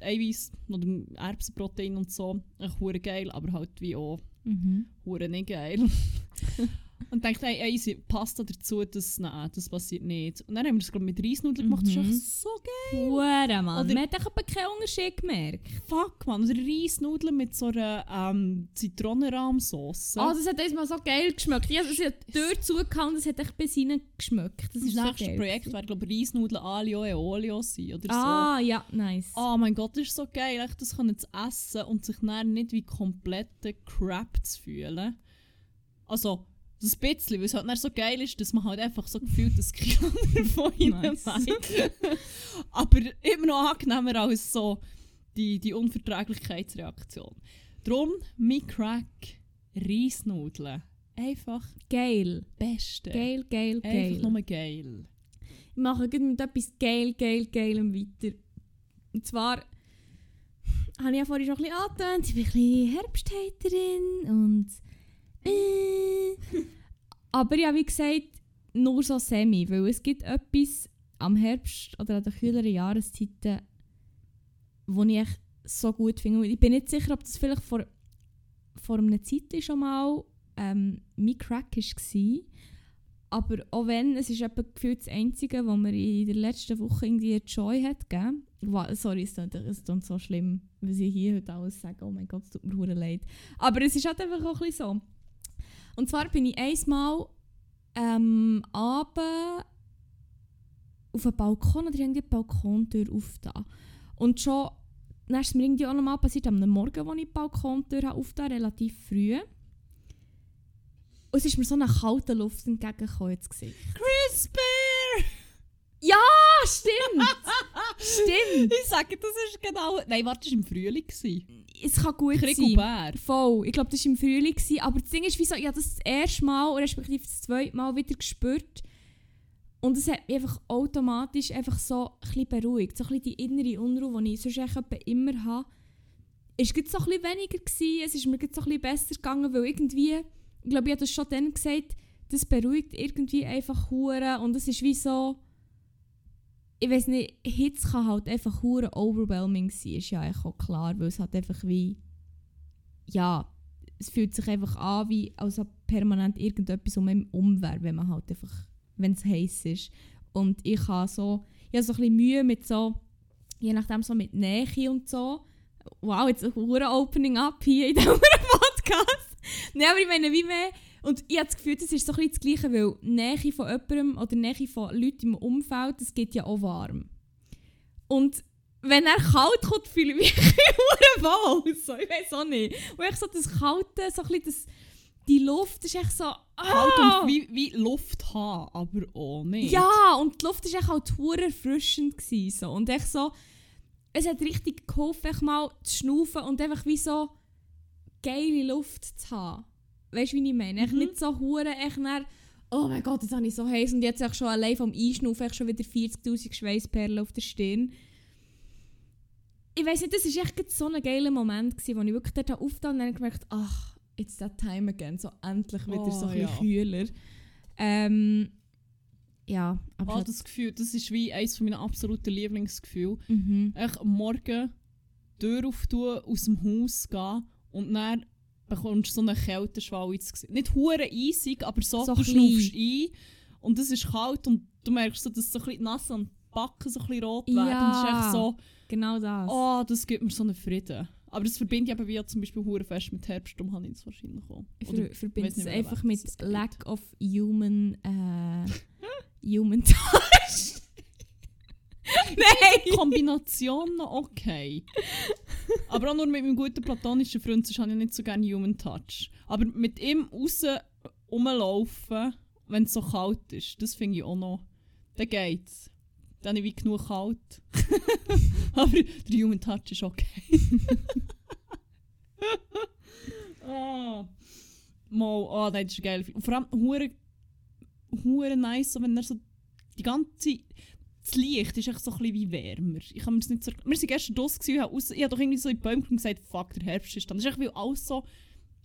Eiweiß oder dem Erbsenprotein und so. Echt hure geil, aber halt wie auch Mhm. nicht geil. (laughs) und dachte, hey, easy, Pasta dazu, das, nein, das passiert nicht. Und dann haben wir das glaub, mit Reisnudeln gemacht, das ist Mhm. echt so geil. Hure, Mann. Oder- Man hat aber keinen Unterschied gemerkt. Fuck, man, oder Reisnudeln mit so einer ähm, Zitronenrahmsauce. Oh, das hat einmal so geil geschmeckt. Ich habe hat die Tür zugehauen, das hat echt bis hinein geschmeckt. Das das ist so nächste geil. Projekt wäre, glaube ich, Reisnudeln Alio e Olio sein oder Ah, ja, nice. so. Oh mein Gott, das ist so geil, echt das können zu essen und sich dann nicht wie komplette Crap zu fühlen. Also, das bisschen, weil es halt so geil ist, dass man halt einfach so gefühlt das Kilo (laughs) davon Nice. nice. (laughs) Aber immer noch angenehmer als so die, die Unverträglichkeitsreaktion. Drum, mein Crack, Reisnudeln. Einfach Geil. Beste. Geil, geil, geil. Einfach nur geil. Ich mache mit etwas geil, geil, geilem weiter. Und zwar habe ich ja vorhin schon ein bisschen angetönt, ich bin ein bisschen Herbsthaterin und äh. Aber ja, wie gesagt, nur so semi, weil es gibt etwas am Herbst oder an den kühleren Jahreszeiten, wo ich echt so gut finde. Ich bin nicht sicher, ob das vielleicht vor, vor einer Zeit schon mal ähm, mein Crack war. Aber auch wenn, es ist etwa gefühlt das Einzige, was mir in der letzten Woche irgendwie Joy hat gegeben. Sorry, es klingt, so schlimm, weil ich hier heute alles sage. Oh mein Gott, es tut mir leid. Aber es ist halt einfach auch ein bisschen so. Und zwar bin ich einmal ähm, abend auf einem Balkon oder irgendwie die Balkontür aufgetan. Und schon, dann ist es mir irgendwie auch nochmal passiert, am Morgen, als ich die Balkontür aufgetan relativ früh. Und es ist mir so eine kalte Luft entgegengekommen ins Gesicht. Crispy! Ah, stimmt! (laughs) stimmt! Ich sage, das ist genau... Nein, warte, das war im Frühling. gewesen. Es kann gut Krieg sein. Bär. Voll. Ich glaube, das war im Frühling. gewesen. Aber das Ding ist, wieso, ich habe das das erste Mal, respektive das zweite Mal wieder gespürt. Und es hat mich einfach automatisch einfach so ein bisschen beruhigt. So ein bisschen die innere Unruhe, die ich sonst immer habe. Es war so ein weniger. Gewesen. Es ist mir gerade so ein besser gegangen, weil irgendwie, ich glaube, ich habe das schon dann gesagt, das beruhigt irgendwie einfach hure und es ist wie so, ich weiß nicht, Hitze kann halt einfach hure overwhelming sein, ist ja eigentlich auch klar, weil es halt einfach wie, ja, es fühlt sich einfach an, wie als ob permanent irgendetwas um einen um wäre, wenn man halt einfach, wenn es heiß ist. Und ich habe so, ich habe so ein bisschen Mühe mit so, je nachdem so mit Nähe und so. Wow, jetzt ein hure Opening up hier in diesem (laughs) Podcast. Nein, aber ich meine, wie mehr, und ich habe das Gefühl, das ist so ein bisschen das Gleiche, weil Nähe von jemandem oder Nähe von Leuten im Umfeld, das geht ja auch warm. Und wenn er kalt kommt, fühle ich mich (laughs) hure wohl. So, ich weiß auch nicht. Und echt so das Kalte, so ein bisschen das, die Luft ist echt so... Halt ah! und wie, wie Luft haben, aber auch nicht. Ja, und die Luft war echt halt hure erfrischend. Gewesen, so. Und echt so, es hat richtig geholfen, mal zu schnaufen und einfach wie so geile Luft zu haben. Weißt du, wie ich meine? Mhm. nicht so hure, echt nach, oh mein Gott, jetzt habe ich so heiß und jetzt echt schon allein vom Einschnaufen schon wieder 40'000 Schweißperlen auf der Stirn. Ich weiß nicht, das war echt so ein geiler Moment, gewesen, wo ich wirklich dort aufgetan und dann gemerkt ach, it's that time again, so endlich wieder Oh, so ein bisschen ja. kühler. Ähm, ja, aber Ah, das Gefühl, das ist wie eines meiner absoluten Lieblingsgefühle. Mhm. Echt am Morgen Tür auftun, aus dem Haus gehen und dann bekommst so einen Kälteschwall ins Gesicht. Nicht hure eisig, aber so, So du schnaufst ein und es ist kalt und du merkst so, dass so ein bisschen Nase und Backen so ein bisschen rot werden. Ja. Und es ist echt so, Genau das. oh, das gibt mir so einen Frieden. Aber das verbinde ich eben wie zum Beispiel hure fest mit Herbst, darum habe ich es wahrscheinlich auch. Ich ver verbinde es einfach mit. Lack of Human, äh, (laughs) human Touch. (laughs) Nein! Kombination noch okay. (laughs) Aber auch nur mit meinem guten platonischen Freund, sonst habe ich nicht so gerne Human Touch. Aber mit ihm raus rumlaufen, wenn es so kalt ist, das finde ich auch noch. Dann geht's. Dann habe ich wie genug kalt. (laughs) Aber der Human Touch ist okay. oh. (laughs) Mal, oh das ist geil. Vor allem hure, hure nice, wenn er so die ganze das Licht ist echt so ein bisschen wie wärmer. Ich kann mir das nicht so... Wir waren gestern draussen ich habe doch irgendwie so in die Bäume gesagt, fuck, der Herbst ist dann. Das ist echt, weil alles so,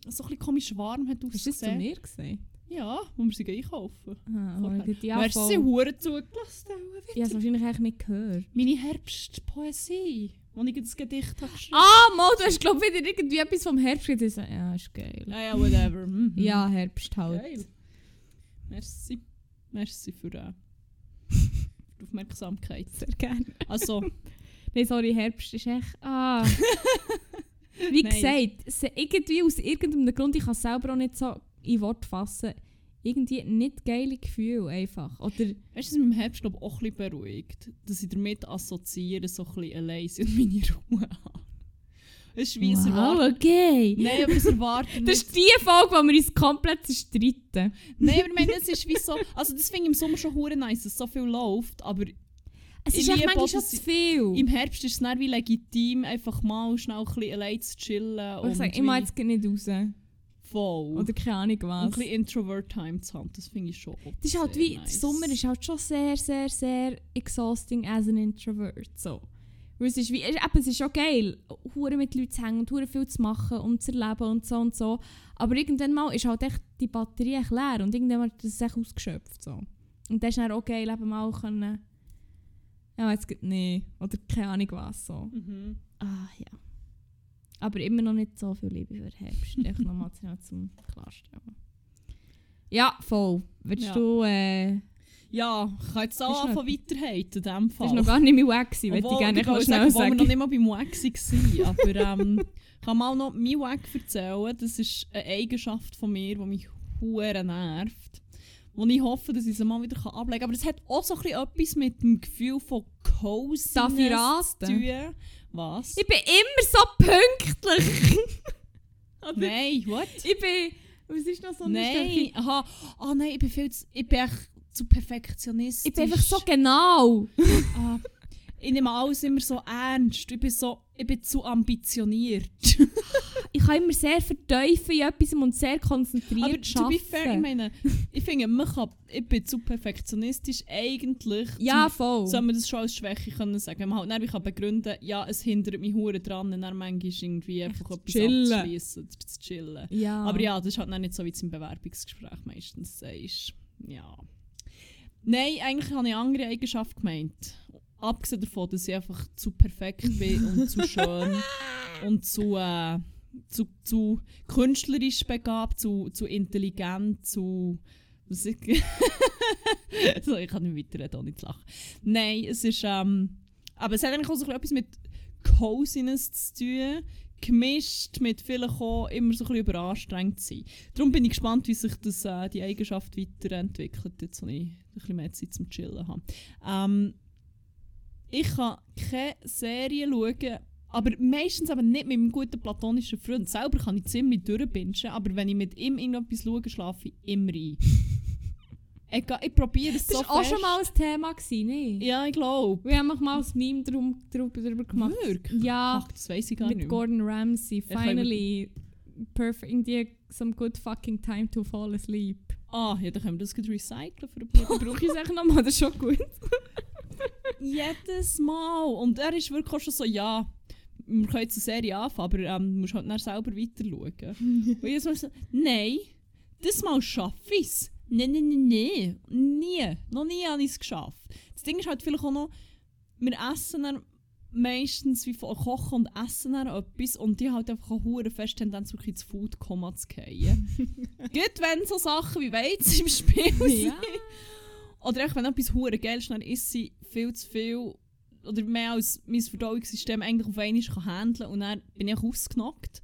so ein bisschen komisch warm hat Hast du das zu ausgesehen. mir gesagt? Ja, wo wir sie einkaufen. Ah, gut, ja, Hast du sie zugelassen? Ich habe es wahrscheinlich eigentlich nicht gehört. Meine Herbstpoesie, wo ich das Gedicht habe geschrieben Ah, Mo, du hast glaube ich wieder irgendwie etwas vom Herbst gesagt. Ja, ist geil. Ja, ja, whatever. Mhm. Ja, Herbst halt. Geil. Merci. Merci für, äh, für die Aufmerksamkeit. Sehr gerne. Also, (laughs) Nein, sorry, Herbst ist echt... Ah. (laughs) Wie gesagt, irgendwie aus irgendeinem Grund, ich kann es selber auch nicht so in Wort fassen, irgendwie nicht geile Gefühle einfach. Oder... weißt du, was mich im Herbst glaub, auch ein bisschen beruhigt? Dass ich damit assoziiere, so ein bisschen allein und meine Ruhe haben. Es ist wie erwartet. okay. Nein, aber es erwartet (laughs) Das ist die Folge, wo wir uns komplett zerstreiten. Nein, aber ich meine, (laughs) es ist wie so. Also, das finde ich im Sommer schon hure nice, dass so viel läuft. Aber Es ist echt manchmal schon zu viel. im Herbst ist es dann wie legitim, einfach mal schnell ein bisschen allein zu chillen. Und ich sage, ich mache jetzt nicht raus. voll. Oder keine Ahnung ein was. bisschen Introvert-Time zu haben, das finde ich schon. Das ist halt wie, nice. der Sommer ist halt schon sehr, sehr, sehr exhausting as an introvert. So. Weil es ist wie, eben, es ist schon geil, hure mit Leuten zu hängen und hure viel zu machen und zu erleben und so und so. Aber irgendwann mal ist halt echt die Batterie echt leer und irgendwann mal ist es echt ausgeschöpft. So. Und dann ist dann auch geil, eben mal können, ja jetzt geht nee, oder keine Ahnung was so. Mhm. Ah ja. Aber immer noch nicht so viel Liebe für Herbst. (laughs) Einfach nochmal zu- zum Klarstellen. Ja, voll. Willst Ja. du, äh, Ja, ich kann jetzt Ist auch anfangen weiterhaten in diesem das Fall. war noch gar nicht mein Wack, gewesen, möchte ich gerne ich schnell sagen, obwohl wir sagen. noch nicht mal beim Wack waren. Aber ähm, ich kann mal noch mein Wack erzählen. Das ist eine Eigenschaft von mir, die mich hure nervt. Wo ich hoffe, dass ich sie mal wieder ablegen kann. Aber es hat auch so ein bisschen etwas mit dem Gefühl von ich zu tun. Was? Ich bin immer so pünktlich. (laughs) Nein, what? Ich bin, was ist noch so eine Nein, aha. Ah nein, ich bin viel zu, ich bin echt zu perfektionistisch. Ich bin einfach so genau. Ah, ich nehme alles immer so ernst. Ich bin, so, ich bin zu ambitioniert. Ich kann immer sehr verteufeln in etwas und sehr konzentriert Aber to be fair, ich meine, ich finde, man kann, ich bin zu perfektionistisch eigentlich. Ja, zum, voll. soll man das schon als Schwäche können sagen. Man halt dann, ich kann begründen, ja, es hindert mich hure dran, dann manchmal irgendwie einfach etwas chillen. abzuschließen, oder zu chillen. ja. Aber ja, das ist halt dann nicht so wie du im Bewerbungsgespräch meistens sagst. Ja. Nein, eigentlich habe ich andere Eigenschaft gemeint. Abgesehen davon, dass ich einfach zu perfekt bin und zu (laughs) schön und zu, äh, zu, zu künstlerisch begabt, zu, zu intelligent, zu. Was ich, (laughs) so, ich kann nicht weiterreden, ohne zu lachen. Nein, es ist. Ähm, aber es hat eigentlich auch so etwas mit Coziness zu tun, gemischt mit vielleicht auch immer so ein bisschen überanstrengt sein. Darum bin ich gespannt, wie sich das, äh, die Eigenschaft weiterentwickelt, jetzt wo ich ein bisschen mehr Zeit zum Chillen habe. Ähm, ich kann keine Serie schauen, aber meistens eben nicht mit einem guten platonischen Freund. Selber kann ich ziemlich durchbingen, aber wenn ich mit ihm irgendetwas schaue, schlafe ich immer ein. Ich, ga- ich probiere es das so war auch fest. schon mal ein Thema, gewesen, ne? Ja, ich glaube. Wir haben auch mal ein Meme drum, drüber, drüber gemacht. Wirklich? Ja, Ach, das weiß ich gar mit nicht. mehr. Gordon Ramsay. kann Finally, perfect, irgendwie some good fucking time to fall asleep. Ah, ja, dann können wir das gleich recyceln für ein paar Brauche ich es nochmal, das ist schon gut. Jedes Mal. Und er ist wirklich auch schon so, ja, wir können jetzt eine Serie anfangen, aber ähm, du musst halt dann selber weiter schauen. Und jedes Mal so, nein, das Mal schaffe ich es. Nein, nein, nein, nein. Nie. Noch nie habe ich es geschafft. Das Ding ist halt vielleicht auch noch, wir essen dann meistens wie von kochen und essen dann etwas und die halt einfach eine fest Tendenz wirklich ins Food-Koma zu fallen. (laughs) Gut, wenn so Sachen wie Weizen im Spiel sind. ja. Oder echt, wenn etwas hure geil ist, dann isst sie viel zu viel oder mehr als mein Verdauungssystem eigentlich auf einmal kann handeln und dann bin ich ausgenockt.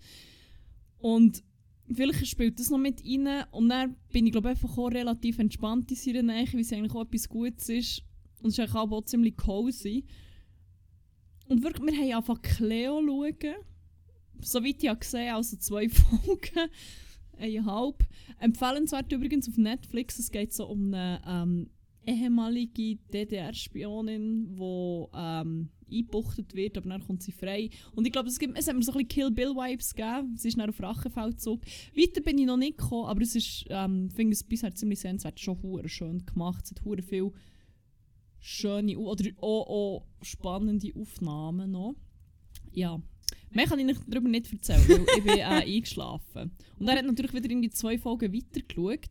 Und vielleicht spielt das noch mit rein und dann bin ich glaube einfach auch relativ entspannt in seiner Nähe, weil es eigentlich auch etwas Gutes ist und es ist eigentlich auch ziemlich cozy. Und wirklich, wir haben einfach Cleo schauen. Soweit ich habe gesehen, also zwei (laughs) Folgen. Eineinhalb. Empfehlenswert übrigens auf Netflix. Es geht so um eine ähm, ehemalige DDR-Spionin, die ähm, eingebuchtet wird, aber dann kommt sie frei. Und ich glaube, es, es hat mir so ein bisschen Kill Bill-Vibes gegeben. Sie ist dann auf Rachefeldzug. Weiter bin ich noch nicht gekommen, aber es ist, ähm, finde es bisher ziemlich sehenswert. Schon hure schön gemacht. Es hat hure viel schöne oder auch, auch spannende Aufnahmen noch. Ja. Mehr kann ich nicht darüber nicht erzählen, weil ich bin äh, (laughs) eingeschlafen. Und er hat natürlich wieder in die zwei Folgen weitergeschaut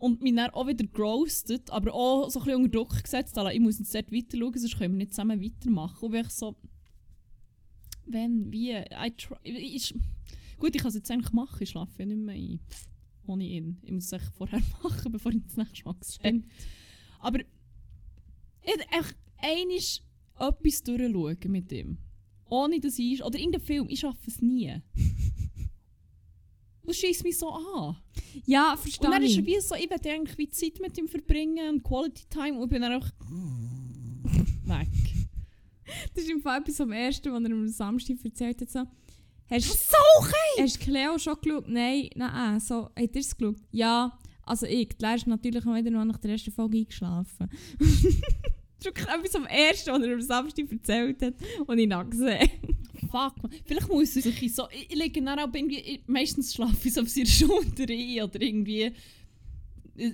und mich dann auch wieder gerostet, aber auch so ein bisschen unter Druck gesetzt. Also ich muss jetzt dort weiter schauen, sonst können wir nicht zusammen weitermachen. Und ich so, wenn, wie, I try, ich, gut, ich kann es jetzt eigentlich machen, ich schlafe ja nicht mehr ein. Ohne ihn. Ich muss es echt vorher (laughs) machen, bevor ich das nächste Mal sehe. Aber ich echt einmal etwas durchschauen mit ihm. Ohne dass ich... Oder irgendein Film, ich schaffe es nie. Das schießt mich so an. Ja, Und verstehe dann ist ich. er wie so, ich will eigentlich wie Zeit mit ihm verbringen und Quality Time und ich bin dann einfach weg. (laughs) Das ist im Fall etwas vom Ersten, was er am Samstag erzählt hat. So, hast, So okay! hast Cleo schon geschaut? Nein, nein, äh, so, hat er es geschaut? Ja, also ich. Die Lehrer ist natürlich auch wieder noch nach der ersten Folge eingeschlafen. (laughs) das ist wirklich etwas vom Ersten, was er am Samstag erzählt hat, und ich noch gesehen Fuck, man. Vielleicht muss er sich so... Ich, ich lege dann auch irgendwie... Ich, meistens schlafe ich so auf seiner (laughs) Schulter ein oder irgendwie...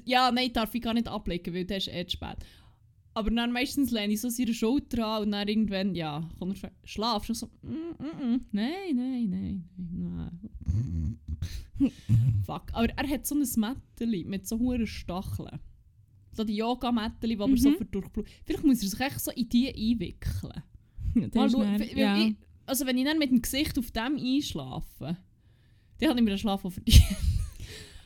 Ja, nein, darf ich gar nicht ablegen, weil der ist eh zu spät. Aber dann meistens lehne ich so seine Schulter an und dann irgendwann, ja, kommt er du so, mm, mm, mm, nein, nein, nein, nein. (laughs) Fuck. Aber er hat so ein Mätteli mit so hohen Stacheln. So die Yoga-Mätteli, die so Mhm. für Durchblut... Vielleicht muss er sich echt so in die einwickeln. Ja, Mal schauen, ja. ich, also wenn ich dann mit dem Gesicht auf dem einschlafe, dann habe ich mir den Schlaf auch verdient. (laughs)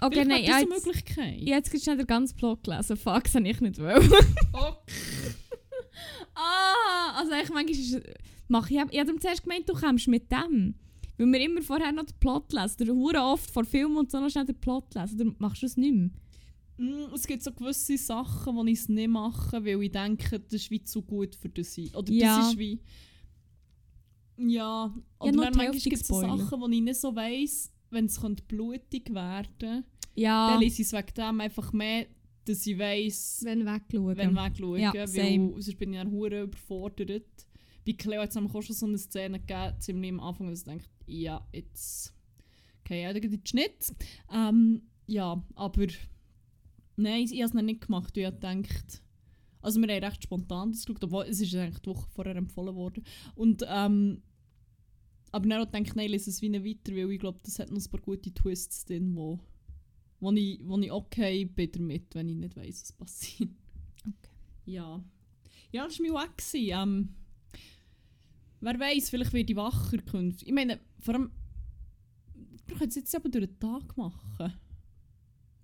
Okay, Vielleicht nein, ja, jetzt, Möglichkeit. ich jetzt gerade schnell den ganzen Plot gelesen. Fuck, das ich nicht wollen. (laughs) ah, also ich manchmal ist. Mach ich, ich habe zuerst gemeint, du kommst mit dem. Weil wir immer vorher noch den Plot lesen. Oder hure oft vor Film und so noch schnell den Plot lesen. Oder machst du es nicht mehr? Mm, Es gibt so gewisse Sachen, die ich es nicht mache, weil ich denke, das ist wie zu gut für das sein. Oder Ja. das ist wie... Ja, oder dann die manchmal gibt es. Sachen, die ich nicht so weiss, wenn es blutig werden könnte. Ja, Dann lese ich es wegen dem einfach mehr, dass ich weiss, wenn wegschauen. wenn wegschauen, Ja, weil same. sonst bin ich dann hure überfordert. Bei Cleo hat es auch schon so eine Szene gegeben, ziemlich am Anfang, dass ich denke, ja, jetzt okay, ja, dann gibt Schnitt. Ähm, ja, aber nein, ich habe es noch nicht gemacht, ich gedacht, also wir haben recht spontan das geschaut, obwohl es ist eigentlich die Woche vorher empfohlen worden. Und ähm, aber dann habe ich gedacht, nein, lese es wieder weiter, weil ich glaube, das hat noch ein paar gute Twists drin, wo, wo, ich, wo ich okay bin damit, wenn ich nicht weiss, was passiert. Okay. Ja. Ja, das war mein gewesen. Ähm, wer weiß, vielleicht werde ich wacher künftig. Ich meine, vor allem, können es jetzt aber durch den Tag machen.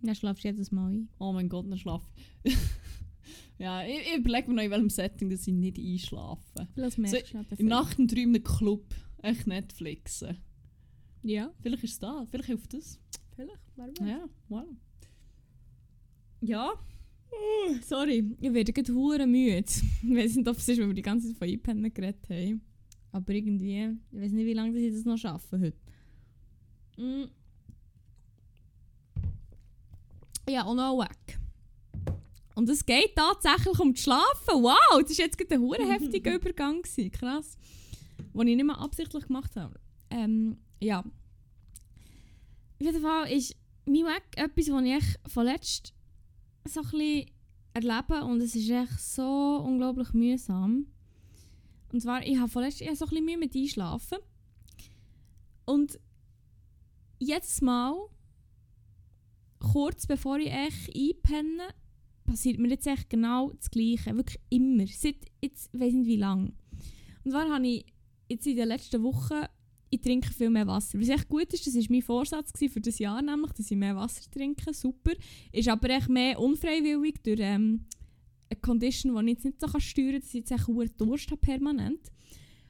Dann schlafst du jedes Mal ein. Oh mein Gott, dann schlafe ich. (laughs) ja, ich, ich überlege mir noch, in welchem Setting dass ich nicht einschlafe. Das merkst du so, Im Nacht und Club. Echt Netflixen. Ja, Vielleicht ist es da, vielleicht hilft das. vielleicht. Wer weiß. Ja, wow. Ja, Sorry, ich werde gerade hure müde. Ich weiß nicht, ob es ist, weil wir die ganze Zeit von iPennen geredet haben. Aber irgendwie, ich weiß nicht, wie lange ich das noch schaffe heute. Mm. Ja, und noch weg. Und es geht tatsächlich um das Schlafen. Wow, das war jetzt gerade ein hure heftiger (laughs) Übergang. Gewesen. Krass. Den ich nicht mehr absichtlich gemacht habe. Ähm, ja. Auf jeden Fall ist mein Weg etwas, was ich echt von letzt so ein erlebe und es ist echt so unglaublich mühsam. Und zwar, ich habe vorletzt ich habe so ein bisschen Mühe mit Einschlafen. Und jedes Mal, kurz bevor ich echt einpenne, passiert mir jetzt echt genau das Gleiche. Wirklich immer. Seit jetzt, weiß nicht wie lange. Und zwar habe ich jetzt in den letzten Wochen, ich trinke viel mehr Wasser. Was echt gut ist, das war mein Vorsatz für das Jahr, nämlich, dass ich mehr Wasser trinke. Super. Ist aber echt mehr unfreiwillig durch ähm, eine Condition, die ich jetzt nicht so kann steuern kann, dass ich jetzt echt hohen Durst habe permanent.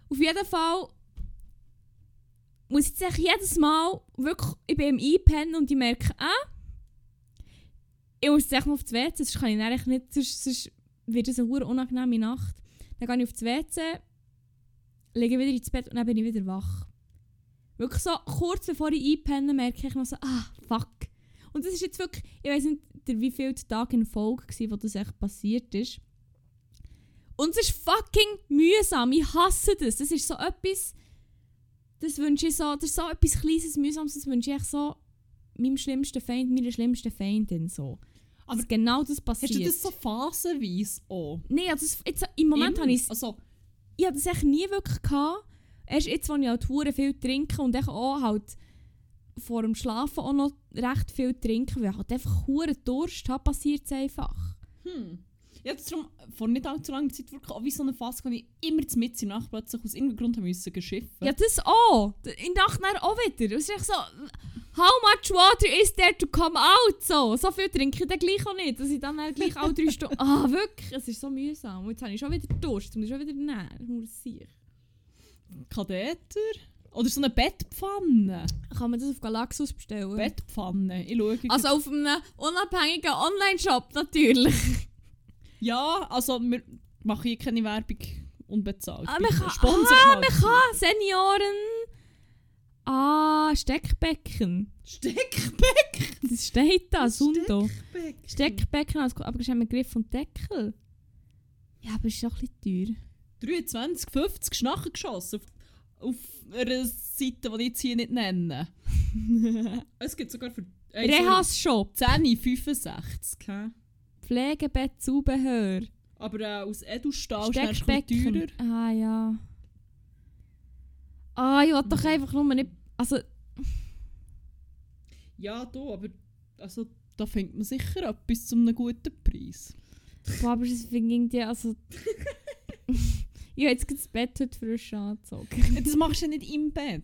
Auf jeden Fall muss ich jetzt jedes Mal wirklich, ich bin im Einpennen und ich merke, ah, ich muss jetzt mal auf das WC, sonst kann ich nicht, sonst, sonst wird es eine unangenehme Nacht. Dann gehe ich auf das WC, lege wieder ins Bett und dann bin ich wieder wach. Wirklich so kurz bevor ich einpenne, merke ich noch so, ah, fuck. Und das ist jetzt wirklich, ich weiß nicht, der wie viel Tag in Folge war, wo das echt passiert ist. Und es ist fucking mühsam, ich hasse das. Das ist so etwas, das wünsche ich so, das ist so etwas kleines, mühsames, das wünsche ich echt so meinem schlimmsten Feind, meiner schlimmsten Feindin so. Aber genau das passiert. Hast du das so phasenweise auch? Nein, also das- jetzt, im Moment habe ich Also, ich hatte das nie wirklich gehabt. Erst jetzt, als ich halt hure viel trinke und auch halt vor dem Schlafen auch noch recht viel trinke, weil ich halt einfach hure Durst habe, passiert es einfach. hm. Ja, das darum, vor nicht allzu langer Zeit wirklich auch wie so eine Phase, wo ich immer mit in der Nacht plötzlich aus irgendeinem Grund haben müssen geschiffen. Ja, das auch. In der Nacht auch wieder. Es ist echt so, how much water is there to come out? So, so viel trinke ich dann gleich auch nicht, dass ich dann, gleich alle drei Stunden... (laughs) Ah, wirklich, es ist so mühsam. Und jetzt habe ich schon wieder Durst, jetzt muss ich schon wieder. Das muss ich. Katheter? Oder so eine Bettpfanne. Kann man das auf Galaxus bestellen? Bettpfanne. Ich schaue. Also auf einem unabhängigen Online-Shop natürlich. Ja, also wir machen hier keine Werbung unbezahlt. Ah, man kann, sponsert ah, mal. man kann Senioren... Ah, Steckbecken. Steckbecken. (laughs) Das steht da, Sundo. Steckbecken. Steckbecken, als- aber das ist ein Griff und Deckel. Ja, aber ist doch ein bisschen teuer. 23, 50 ist nachher geschossen. Auf, auf einer Seite, die ich jetzt hier nicht nenne. (laughs) es gibt sogar für... Rehas-Shop, 10, 65. hä? Pflegebett, Zubehör, Aber äh, aus Edelstahl ist teurer. Ah ja. Ah, ich will doch einfach nur nicht... Also, Ja, du, aber also, da findet man sicher etwas zu einem guten Preis. boah, aber das finde ich irgendwie... Also, (laughs) ich habe jetzt das Bett heute frisch angezogen. das machst du ja nicht im Bett.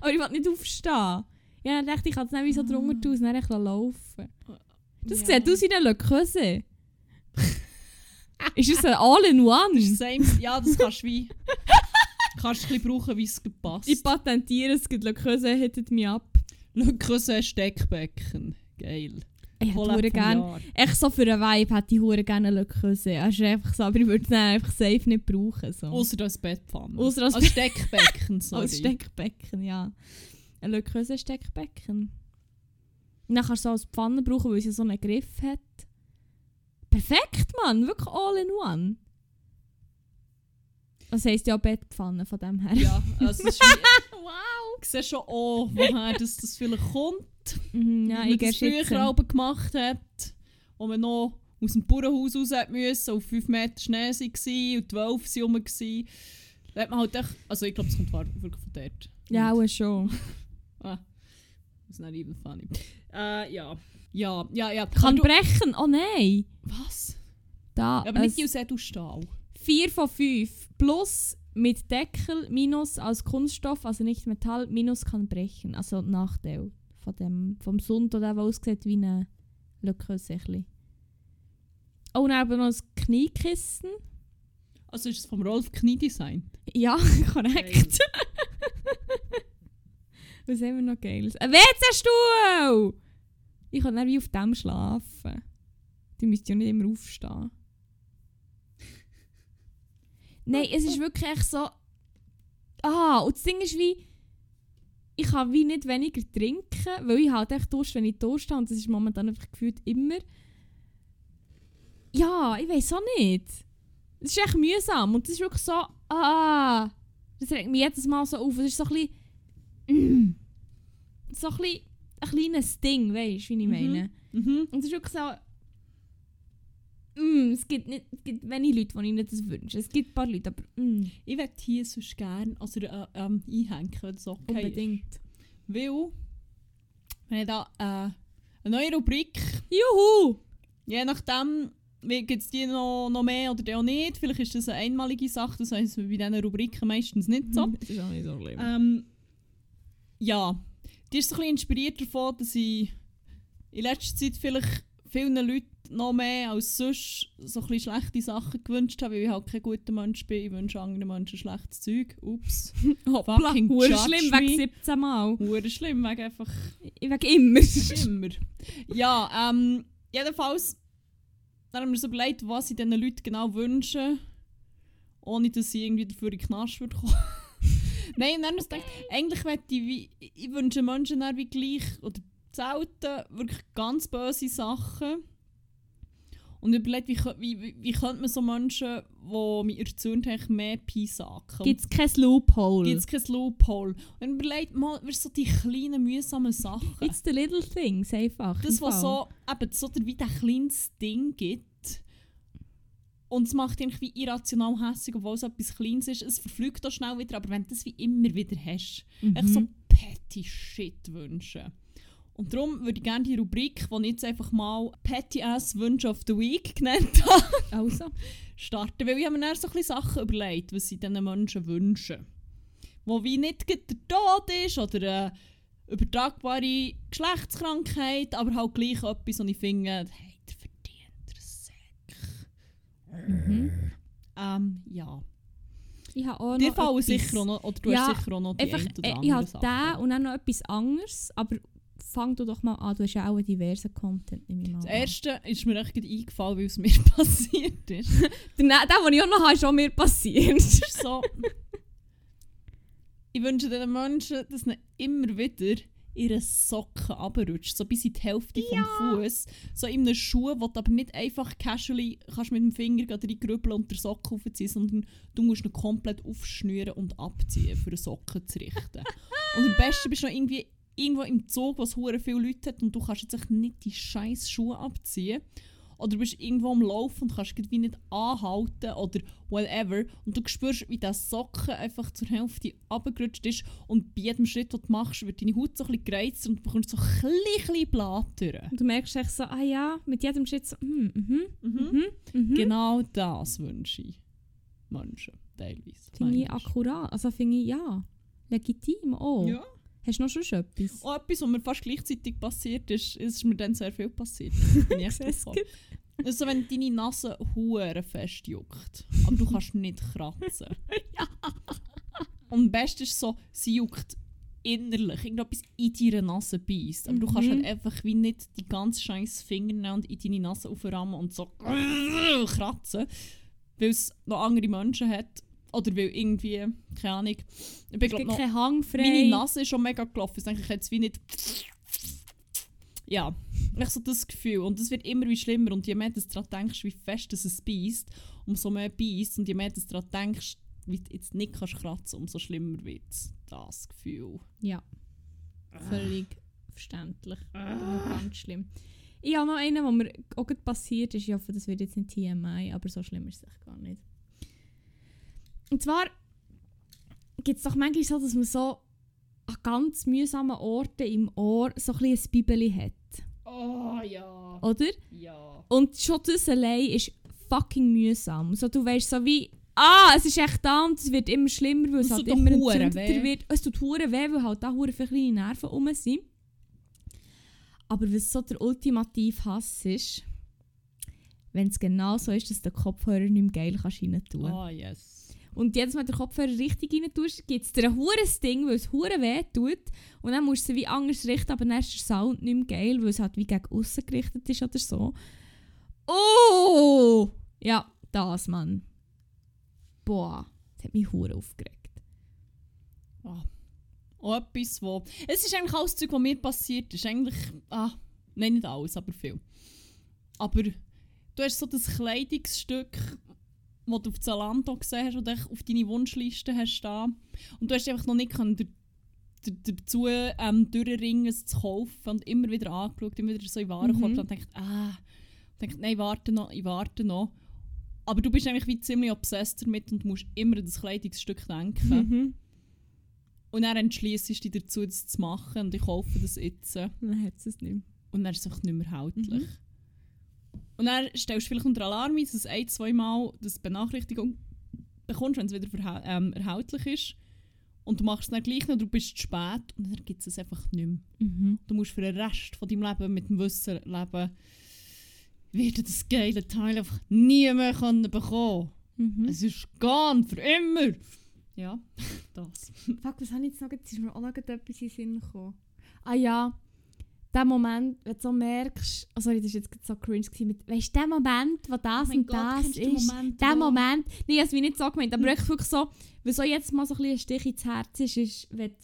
Aber ich will nicht aufstehen. Ja, dann dachte ich, ich kann es nicht wie so drunter tun und dann laufen. Das Ja. sieht aus wie eine Creuset. ist das ein All-in-One? Ja, das kannst du wie... kannst du ein bisschen brauchen, wie es passt. Ich patentiere es, Creuset hittet mich ab. Schau, Steckbecken. Geil. Ich hätte gerne... Echt so für einen Vibe hätte ich hure gerne Creuset. Also einfach so, aber ich würde es einfach safe nicht brauchen. So. Ausser (laughs) als Bettpfanne. Ausser als als Steckbecken, sorry. Als Steckbecken, ja. Ein Creuset Steckbecken. Und dann kannst du es auch als Pfanne brauchen, weil es ja so einen Griff hat. Perfekt, Mann! Wirklich all in one. Das heisst ja Bettpfanne von dem her. Ja, also es ist (laughs) wow! ich sehe schon auch, woher das, das vielleicht kommt. Mhm, ja, ich das früher auch gemacht hat. Wo man noch aus dem Bauernhaus raus müssen, auf 5 Meter Schnee war und 12 sind rum. waren. Da hat man halt echt, also ich glaube, es kommt wirklich von dort. Ja, auch schon. Ah, das ist not even funny. Äh, ja. Ja, ja, ja. Kann du- brechen! Oh nein! Was? Da, Ja, aber nicht aus Edelstahl. 4 von 5. Plus mit Deckel, minus als Kunststoff, also nicht Metall, minus kann brechen. Also Nachteil von dem, vom Sund, der aussieht wie eine Löckensächli. Oh, und aber noch ein Kniekissen. Also ist es vom Rolf Knie designt. Ja, (laughs) korrekt. Was haben wir noch Geiles? Ein WC-Stuhl! Ich kann dann wie auf dem schlafen. Die müsst ja nicht immer aufstehen. Nein, es ist wirklich echt so... Ah, und das Ding ist wie... Ich kann wie nicht weniger trinken, weil ich halt echt Durst, wenn ich Durst habe. Und das ist momentan einfach gefühlt immer... Ja, ich weiß auch nicht. Es ist echt mühsam und es ist wirklich so... Ah... Das regt mich jedes Mal so auf. Es ist so ein bisschen... Mm, so ein bisschen... Ein kleines Ding, weißt du, wie ich Mhm. meine? Mhm. Und es ist wirklich so. Mm, es, gibt nicht, es gibt wenige Leute, die ihnen das wünschen. Es gibt ein paar Leute, aber mm, Ich würde hier sonst gerne also, äh, ähm, einhängen, wenn das okay ist. unbedingt. Weil wir haben da äh, eine neue Rubrik. Juhu! Je nachdem gibt es die noch, noch mehr oder die auch nicht. Vielleicht ist das eine einmalige Sache, das heisst bei diesen Rubriken meistens nicht so. (laughs) Das ist auch nicht so schlimm. Ähm, ja, die ist so ein bisschen inspiriert davon, dass ich in letzter Zeit vielleicht vielen Leuten noch mehr als sonst so ein bisschen schlechte Sachen gewünscht habe, weil ich halt kein guter Mensch bin. Ich wünsche anderen Menschen schlechtes Zeug. Ups. (laughs) Hoppla, fucking hure schlimm, me. wegen 17 Mal. Hure schlimm, wegen einfach Ich wegen immer. immer. Ja, ähm, jedenfalls dann haben wir uns überlegt, was ich diesen Leuten genau wünsche, ohne dass sie irgendwie dafür in den Knast würde kommen. Nein, uns gedacht, eigentlich möchte ich, wie, ich wünsche Menschen wie gleich, oder selten, wirklich ganz böse Sachen. Und überlegt, wie, wie, wie, wie könnte man so Menschen, die mich erzürnt haben, mehr piesacken? Gibt es kein Loophole? Gibt es kein Loophole? Und überlegt mal, wie so die kleinen, mühsamen Sachen. It's the little things einfach. das, was so, eben, so der, wie ein kleines Ding gibt. Und es macht dich wie irrational hässlich, obwohl es etwas Kleines ist. Es verflügt auch schnell wieder, aber wenn du das wie immer wieder hast, Mhm. echt so petty Shit wünschen. Und darum würde ich gerne die Rubrik, die ich jetzt einfach mal Petty Ass Wünsche of the Week (laughs) genannt habe, Also, starten. Weil ich habe mir dann so ein bisschen Sachen überlegt, was sie diesen Menschen wünschen. Wo wie nicht der Tod ist oder eine übertragbare Geschlechtskrankheit, aber halt gleich etwas, und ich finde, hey, der verdient der Sack. Mhm. Ähm, ja. ich habe auch Dir noch sicher auch noch, oder du Ja, hast sicher auch noch die Einfach, äh, ich habe den und dann noch etwas anderes, aber fang du doch mal an, du hast ja auch einen diversen Content, nehme ich mal Das an. erste ist mir echt eingefallen, weil es mir (laughs) passiert ist. (laughs) Der, der, den ich auch noch habe, ist auch mir passiert. So. Ich wünsche diesen Menschen, dass ihnen immer wieder ihre Socken runterrutscht, so bis in die Hälfte vom Fuß, so in einem Schuh, wo du aber nicht einfach casually kannst mit dem Finger reingrübeln und den Socken aufziehen, sondern du musst ihn komplett aufschnüren und abziehen, für den Socken zu richten. (laughs) und am besten bist du noch irgendwie irgendwo im Zug, wo es hure viele Leute hat und du kannst jetzt nicht die scheiß Schuhe abziehen. Oder du bist irgendwo am Laufen und kannst irgendwie nicht anhalten oder whatever. Und du spürst, wie der Socken einfach zur Hälfte runtergerutscht ist. Und bei jedem Schritt, den du machst, wird deine Haut so ein bisschen gereizt und du bekommst so ein bisschen Blattern. Und du merkst echt so, ah ja, mit jedem Schritt so, mhm, mhm, Mhm. mhm, mhm. Genau das wünsche ich Menschen, teilweise. Finde ich akkurat. Also finde ich, ja, legitim auch. Ja. Hast du noch schon etwas? Auch etwas, was mir fast gleichzeitig passiert ist, ist mir dann sehr viel passiert. (laughs) Bin ich echt. Also wenn deine Nase hure fest juckt, aber du kannst nicht kratzen. (laughs) Und am besten ist so, sie juckt innerlich, irgendetwas in deine Nase beißt. Aber du kannst Mhm. halt einfach wie nicht die ganz scheiß Finger nehmen und in deine Nase auframmen und so (laughs) kratzen, weil es noch andere Menschen hat. Oder weil irgendwie, keine Ahnung, ich bin glaub, noch, keinen Hang frei. meine Nase ist schon mega gelaufen. Ich denke, ich es wie nicht. Ja, echt so das Gefühl. Und es wird immer wie schlimmer. Und je mehr du daran denkst, wie fest dass es beißt, umso mehr beißt. Und je mehr du daran denkst, wie du jetzt nicht kannst kratzen, umso schlimmer wird das Gefühl. Ja. Völlig verständlich. Aber ganz schlimm. Ich habe noch einen, der mir auch passiert ist. Ich hoffe, das wird jetzt nicht TMI, aber so schlimm ist es echt gar nicht. Und zwar gibt es doch manchmal so, dass man so an ganz mühsamen Orten im Ohr so ein, bisschen ein Bibeli hat. Oh ja. Oder? Ja. Und schon das allein ist fucking mühsam. So, du weißt so wie, ah, es ist echt da und es wird immer schlimmer, weil es halt immer entzündeter wird. Es tut hure weh, weil halt da hure viele kleine Nerven rum sind. Aber was so der ultimative Hass ist, wenn es genau so ist, dass der Kopfhörer nicht mehr geil kannst rein tun Oh yes. Und jedes Mal den Kopfhörer richtig rein tust, gibt es dir ein hure Ding, weil es hure weh tut. Und dann musst du sie wie anders richten, aber dann ist der Sound nicht mehr geil, weil es halt wie gegen außen gerichtet ist oder so. Oh! Ja, das, Mann. Boah, das hat mich hure aufgeregt. Ah. Auch etwas, wo... Es ist eigentlich alles Zeug, was mir passiert ist. Eigentlich... Ah, nein, nicht alles, aber viel. Aber du hast so das Kleidungsstück, das du auf Zalando gesehen hast oder auf deine Wunschliste hast stehen. Und du hast einfach noch nicht können, dazu ähm, durchringen, es zu kaufen und immer wieder angeschaut, immer wieder so in den Warenkorb Mhm. und denkt, ah, denkt, nein, warte noch, ich warte noch. Aber du bist eigentlich wie ziemlich obsessed damit und musst immer an das Kleidungsstück denken. Mhm. Und dann entschließt du dich dazu, das zu machen und ich kaufe das jetzt. Dann hat es es nicht mehr. Und dann ist es einfach nicht mehr haltlich. Mhm. Und dann stellst du vielleicht unter Alarm ein, dass ein, zwei Mal das Benachrichtigung bekommst, wenn es wieder ähm, erhältlich ist. Und du machst es dann gleich noch, du bist zu spät und dann gibt es es einfach nicht mehr. Mhm. Du musst für den Rest von deinem Leben mit dem Wissen leben, wird das geile Teil einfach nie mehr können bekommen. Mhm. Es ist gone, für immer. Ja, (laughs) das. Fuck, was habe ich jetzt noch? Jetzt ist mir auch noch etwas in den Sinn gekommen. Ah ja, der Moment, wenn du so merkst, oh sorry, das war jetzt so cringe, gewesen, mit, weißt du, der Moment, wo das Oh und Gott, das du den ist, Moment, der Moment, nein, ich habe nicht so gemeint, aber echt wirklich so, weil so jetzt mal so ein, ein Stich ins Herz ist, ist, wenn du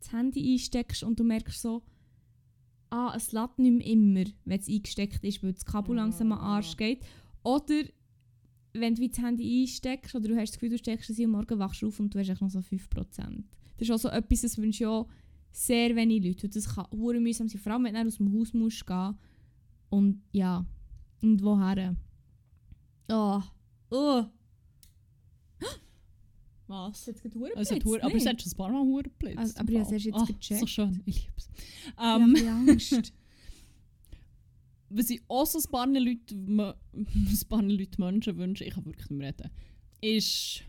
das Handy einsteckst und du merkst so, ah, es lädt nicht mehr immer, wenn es eingesteckt ist, weil das Kabel langsam am. Arsch geht. Oder wenn du das Handy einsteckst oder du hast das Gefühl, du steckst es ein und morgen wachst du auf und du hast noch so 5%. Das ist auch so etwas, das wünsche ich auch sehr wenig Leute. Und das kann hure mühsam sein, vor allem wenn du aus dem Haus musst gehen. Und ja, und woher? Oh, oh. (gasps) Was? Jetzt geht hure Es hat hure- aber es hat schon ein paar Mal Huren geblitzt. Also, aber ich habe es jetzt ah, gecheckt. So schön, ich liebe es. ja, Ähm, habe Angst. (laughs) (laughs) was ich auch so ein paar Leute, (laughs) ein paar Leute Menschen wünsche, ich kann wirklich nicht mehr reden, ist,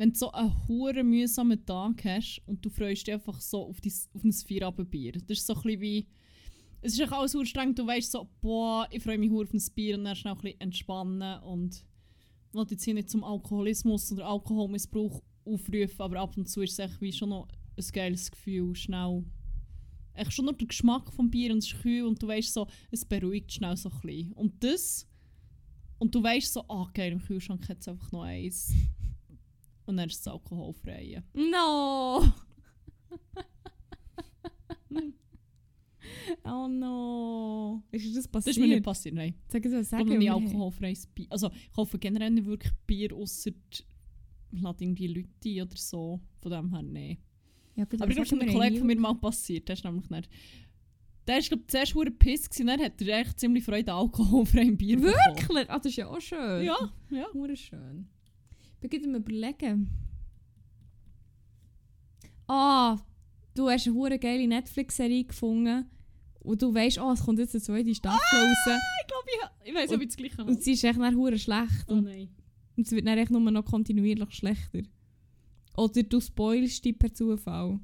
wenn du so einen hure mühsamen Tag hast und du freust dich einfach so auf, dein, auf ein Feierabendbier. Das ist so ein wie, es ist echt alles streng, du weißt so, boah, ich freue mich auf ein Bier und dann schnell ein bisschen entspannen und will jetzt hier nicht zum Alkoholismus oder Alkoholmissbrauch aufrufen, aber ab und zu ist es echt wie schon noch ein geiles Gefühl, schnell echt schon nur der Geschmack vom Bier und es ist kühl und du weißt so, es beruhigt schnell so ein bisschen. Und das, und du weißt so, ah geil, im Kühlschrank hat es einfach noch eins. Und dann ist es alkoholfrei. No! (laughs) oh no! Ist das Das passiert? ist mir nicht passiert, nein. Sag es Ich sagen. nie wir- alkoholfreies Bier. Also ich kaufe generell nicht wirklich Bier, außer ich lade irgendwie Leute ein oder so. Von dem her, nein. Ja, Aber ich glaube, das ist einem wir Kollegen von mir mal passiert. Der ist nämlich nicht... Der glaube ich, zuerst hure piss gewesen, dann hat er echt ziemlich Freude an alkoholfreiem Bier bekommen. Wirklich? Ah, das ist ja auch schön. Ja, ja. Hure schön. Bin gerade am überlegen. Ah, du hast eine hure geile Netflix-Serie gefunden und du weißt, oh, es kommt jetzt eine zweite Staffel raus Ich glaube, ich, ich weiß, ob ich das gleiche habe. und sie ist echt dann hure schlecht Oh und, nein. und es wird dann echt nur noch kontinuierlich schlechter. Oder du spoilst dich per Zufall.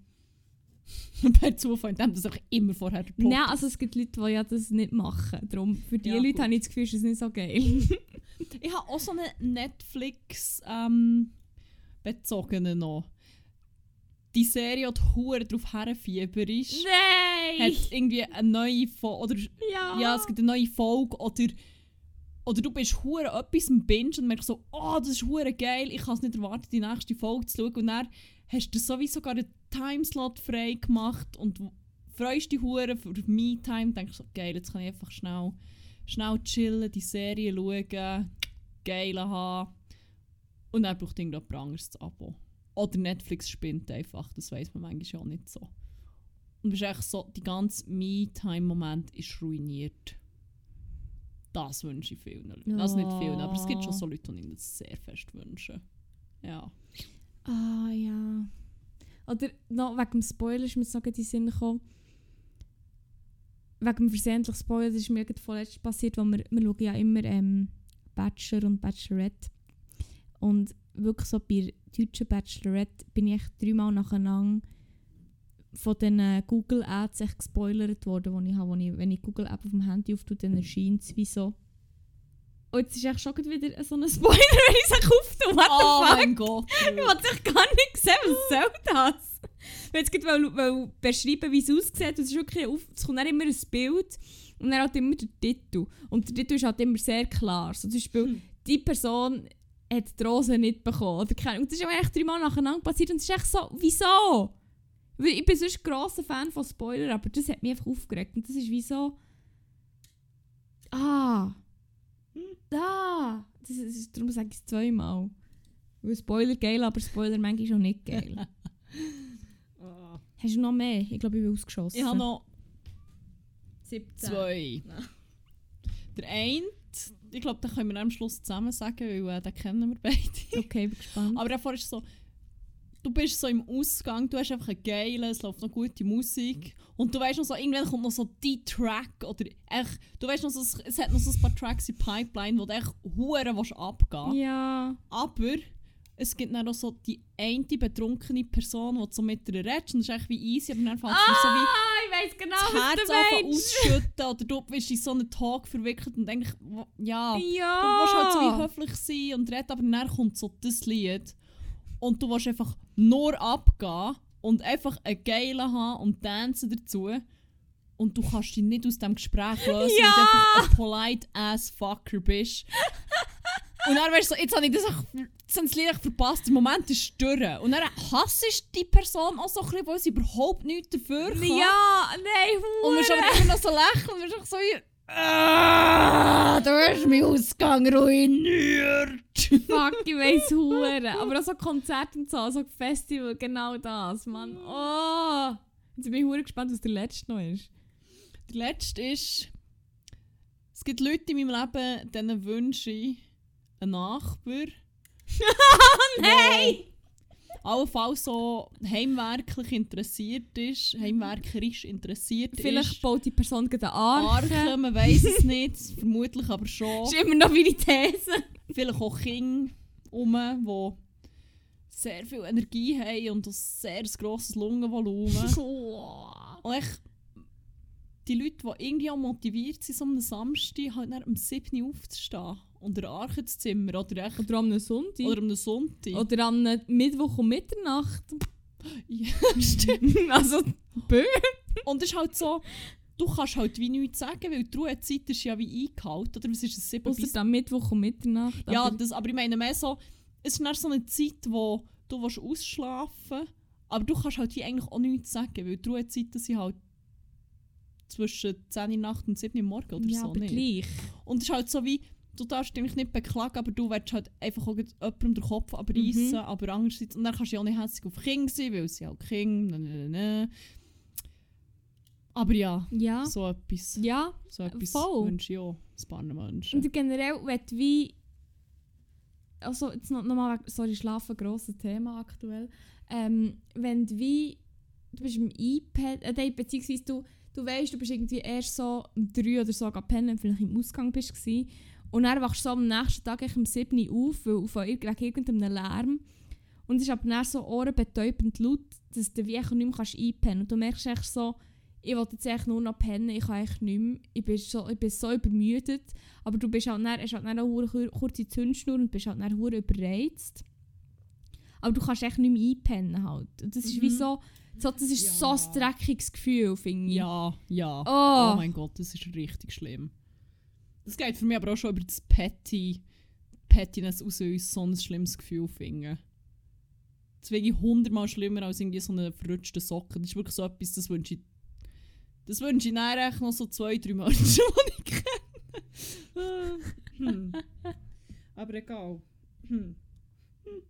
(laughs) per Zufall, indem das auch immer vorher Nein, also es gibt Leute, die ja das nicht machen. Darum, für die Ja, Leute gut. habe ich das Gefühl, ist es nicht so geil. (laughs) Ich habe auch so einen Netflix ähm, noch. Die Serie, die hure drauf herfieber ist, Nein! hat irgendwie eine neue Folge, oder ja! ja, es gibt eine neue Folge, oder, oder du bist hure etwas im Binge und merkst so, oh, das ist hure geil, ich kann es nicht erwarten, die nächste Folge zu schauen. Und dann hast du sowieso sogar einen Timeslot frei gemacht und freust dich hure für Me-Time, denkst so, geil, jetzt kann ich einfach schnell, schnell chillen, die Serie schauen, geil haben. Und dann braucht irgendjemand anderes das Abo. Oder Netflix spinnt einfach, das weiß man manchmal auch nicht so. Und bist echt so, die ganze Me-Time-Moment ist ruiniert. Das wünsche ich vielen Leuten. Also nicht vielen, aber es gibt schon so Leute, die ich das sehr fest wünschen. Ja. Ah ja. Oder noch wegen dem Spoiler ist mir so in den Sinn gekommen. Wegen dem versehentlichen Spoiler, das ist mir gerade vorletzt passiert, wo wir, wir schauen ja immer ähm, Bachelor und Bachelorette. Und wirklich so bei der deutschen Bachelorette bin ich echt dreimal nacheinander von den äh, Google Ads echt gespoilert worden, die ich habe. Wo ich, wenn ich Google App auf dem Handy auftue, dann erscheint es wie so. Und jetzt ist echt schon wieder so ein Spoiler, (laughs) wenn ich es auftue. What the Oh fuck? mein Gott. Ich wollte dich gar nicht sehen, was soll das? (laughs) Wenn jetzt gerade weil, weil beschreiben, wie es aussieht, es, ist wirklich auf, es kommt dann immer ein Bild und dann halt immer der Titel. Und der Titel ist halt immer sehr klar. So zum Beispiel, Hm. die Person hat die Rose nicht bekommen. Oder keine, und das ist aber echt dreimal nacheinander passiert und es ist echt so, wieso? Weil ich bin sonst ein grosser Fan von Spoiler, aber das hat mich einfach aufgeregt. Und das ist wie so... Ah... Ah! Das ist, darum sage ich es zweimal. Weil Spoiler geil, aber Spoiler manchmal auch nicht geil. (laughs) Hast du noch mehr? Ich glaube, ich bin ausgeschossen. Ich habe noch 17. zwei. Der eine, ich glaube, den können wir am Schluss zusammen sagen, weil äh, den kennen wir beide. Okay, bin gespannt. Aber davor ist so, du bist so im Ausgang, du hast einfach einen geilen, es läuft noch gute Musik und du weißt noch so, irgendwann kommt noch so die Track oder echt, du weißt noch so, es- es hat noch so ein paar Tracks in Pipeline, wo du echt hure willst abgehen ja. Aber es gibt dann auch so die eine betrunkene Person, die so mit ihr redest und das ist echt wie easy, aber dann fängt dir so wie Ah, ich weiß genau, das Herz meinst. ausschütten oder du bist in so einen Talk verwickelt und denkst, ja, Ja. du willst halt so wie höflich sein und reden, aber dann kommt so das Lied und du willst einfach nur abgehen und einfach einen geilen haben und tanzen dazu und du kannst dich nicht aus dem Gespräch lösen, weil du Ja. einfach ein polite ass fucker bist. Und dann weißt du, so, jetzt habe ich das, echt- jetzt habe das Lied verpasst. Der Moment ist durch. Und dann hasst die Person auch so ein bisschen, weil sie überhaupt nichts dafür kann. Ja, nein, Und wir schon Hure. immer noch so lächeln und wir sind so wie... Ah, du hast meinen Ausgang ruiniert. Fuck, ich weiss hure. Aber auch so Konzerte und so, so Festival, genau das, Mann. Oh! Jetzt bin ich hure gespannt, was der letzte noch ist. Der letzte ist... Es gibt Leute in meinem Leben, denen wünsche ich einen Nachbar. (laughs) Nein! Allenfalls so heimwerklich interessiert ist, heimwerkerisch interessiert Vielleicht ist. baut die Person gerade Arche. Arche, man weiß es nicht, vermutlich aber schon. Das ist immer noch meine These. Vielleicht auch Kinder um, die sehr viel Energie haben und ein sehr grosses Lungenvolumen. (laughs) Und echt, die Leute, die irgendwie auch motiviert sind, so am Samstag halt dann um 7 Uhr aufzustehen und der Arche zu zimmern oder, echt, Oder am Sonntag. oder am Sonntag. Oder am Mittwoch um Mitternacht. ja, (laughs) stimmt. also, bö. Und es ist halt so, du kannst halt wie nichts sagen, weil die Ruhezeit ist ja wie eingehalten. Oder was ist es, 7 bis am Mittwoch um Mitternacht. Ja, aber- das, aber ich meine mehr so, es ist so eine Zeit, wo du willst ausschlafen aber du kannst halt wie eigentlich auch nichts sagen, weil die Ruhezeiten sind halt zwischen 10 Uhr Nacht und 7 Uhr morgen oder ja, so. aber Nicht? gleich. Und es ist halt so wie, du darfst dich nicht beklagen, aber du willst halt einfach auch jemandem den Kopf abreißen, Mhm. aber andererseits, und dann kannst du ja auch nicht hässlich auf Kinder sein, weil sie halt Kinder, ne, ne, ne. Aber ja, Ja. so etwas, Ja. so etwas voll. wünsche ich auch paar Menschen. Und generell wird wie. Also, jetzt noch, noch mal, sorry, Schlafen, grosses Thema aktuell. Ähm, wenn du wie. Du bist im iPad, äh, beziehungsweise du, du weißt, du bist irgendwie erst so um 3 oder so pennen, vielleicht im Ausgang bist gsi. Und dann wachst du so am nächsten Tag um 7 Uhr auf, weil von irgendeinem Lärm. Und es ist aber dann so ohrenbetäubend laut, dass du wie nicht mehr kannst einpennen Und du merkst echt so, ich will jetzt echt nur noch pennen, ich kann echt nicht mehr. Ich bin so, ich bin so übermüdet. Aber du bist halt dann, hast halt dann eine kurze Zündschnur und bist halt dann überreizt. Aber du kannst echt nicht mehr einpennen halt. Und das ist wie Mhm. so, so, das ist Ja. so ein dreckiges Gefühl, finde ich. Ja, ja. Oh. Oh mein Gott, das ist richtig schlimm. Das geht für mich aber auch schon über das Petty, Pettiness aus uns so ein schlimmes Gefühl finden. Das wäre hundertmal schlimmer als irgendwie so eine verrutschte Socke. Das ist wirklich so etwas, das wünsche ich. Das wünsche ich echt noch so zwei, drei Menschen, die ich kenne. hm. Aber egal. Hm. Hm.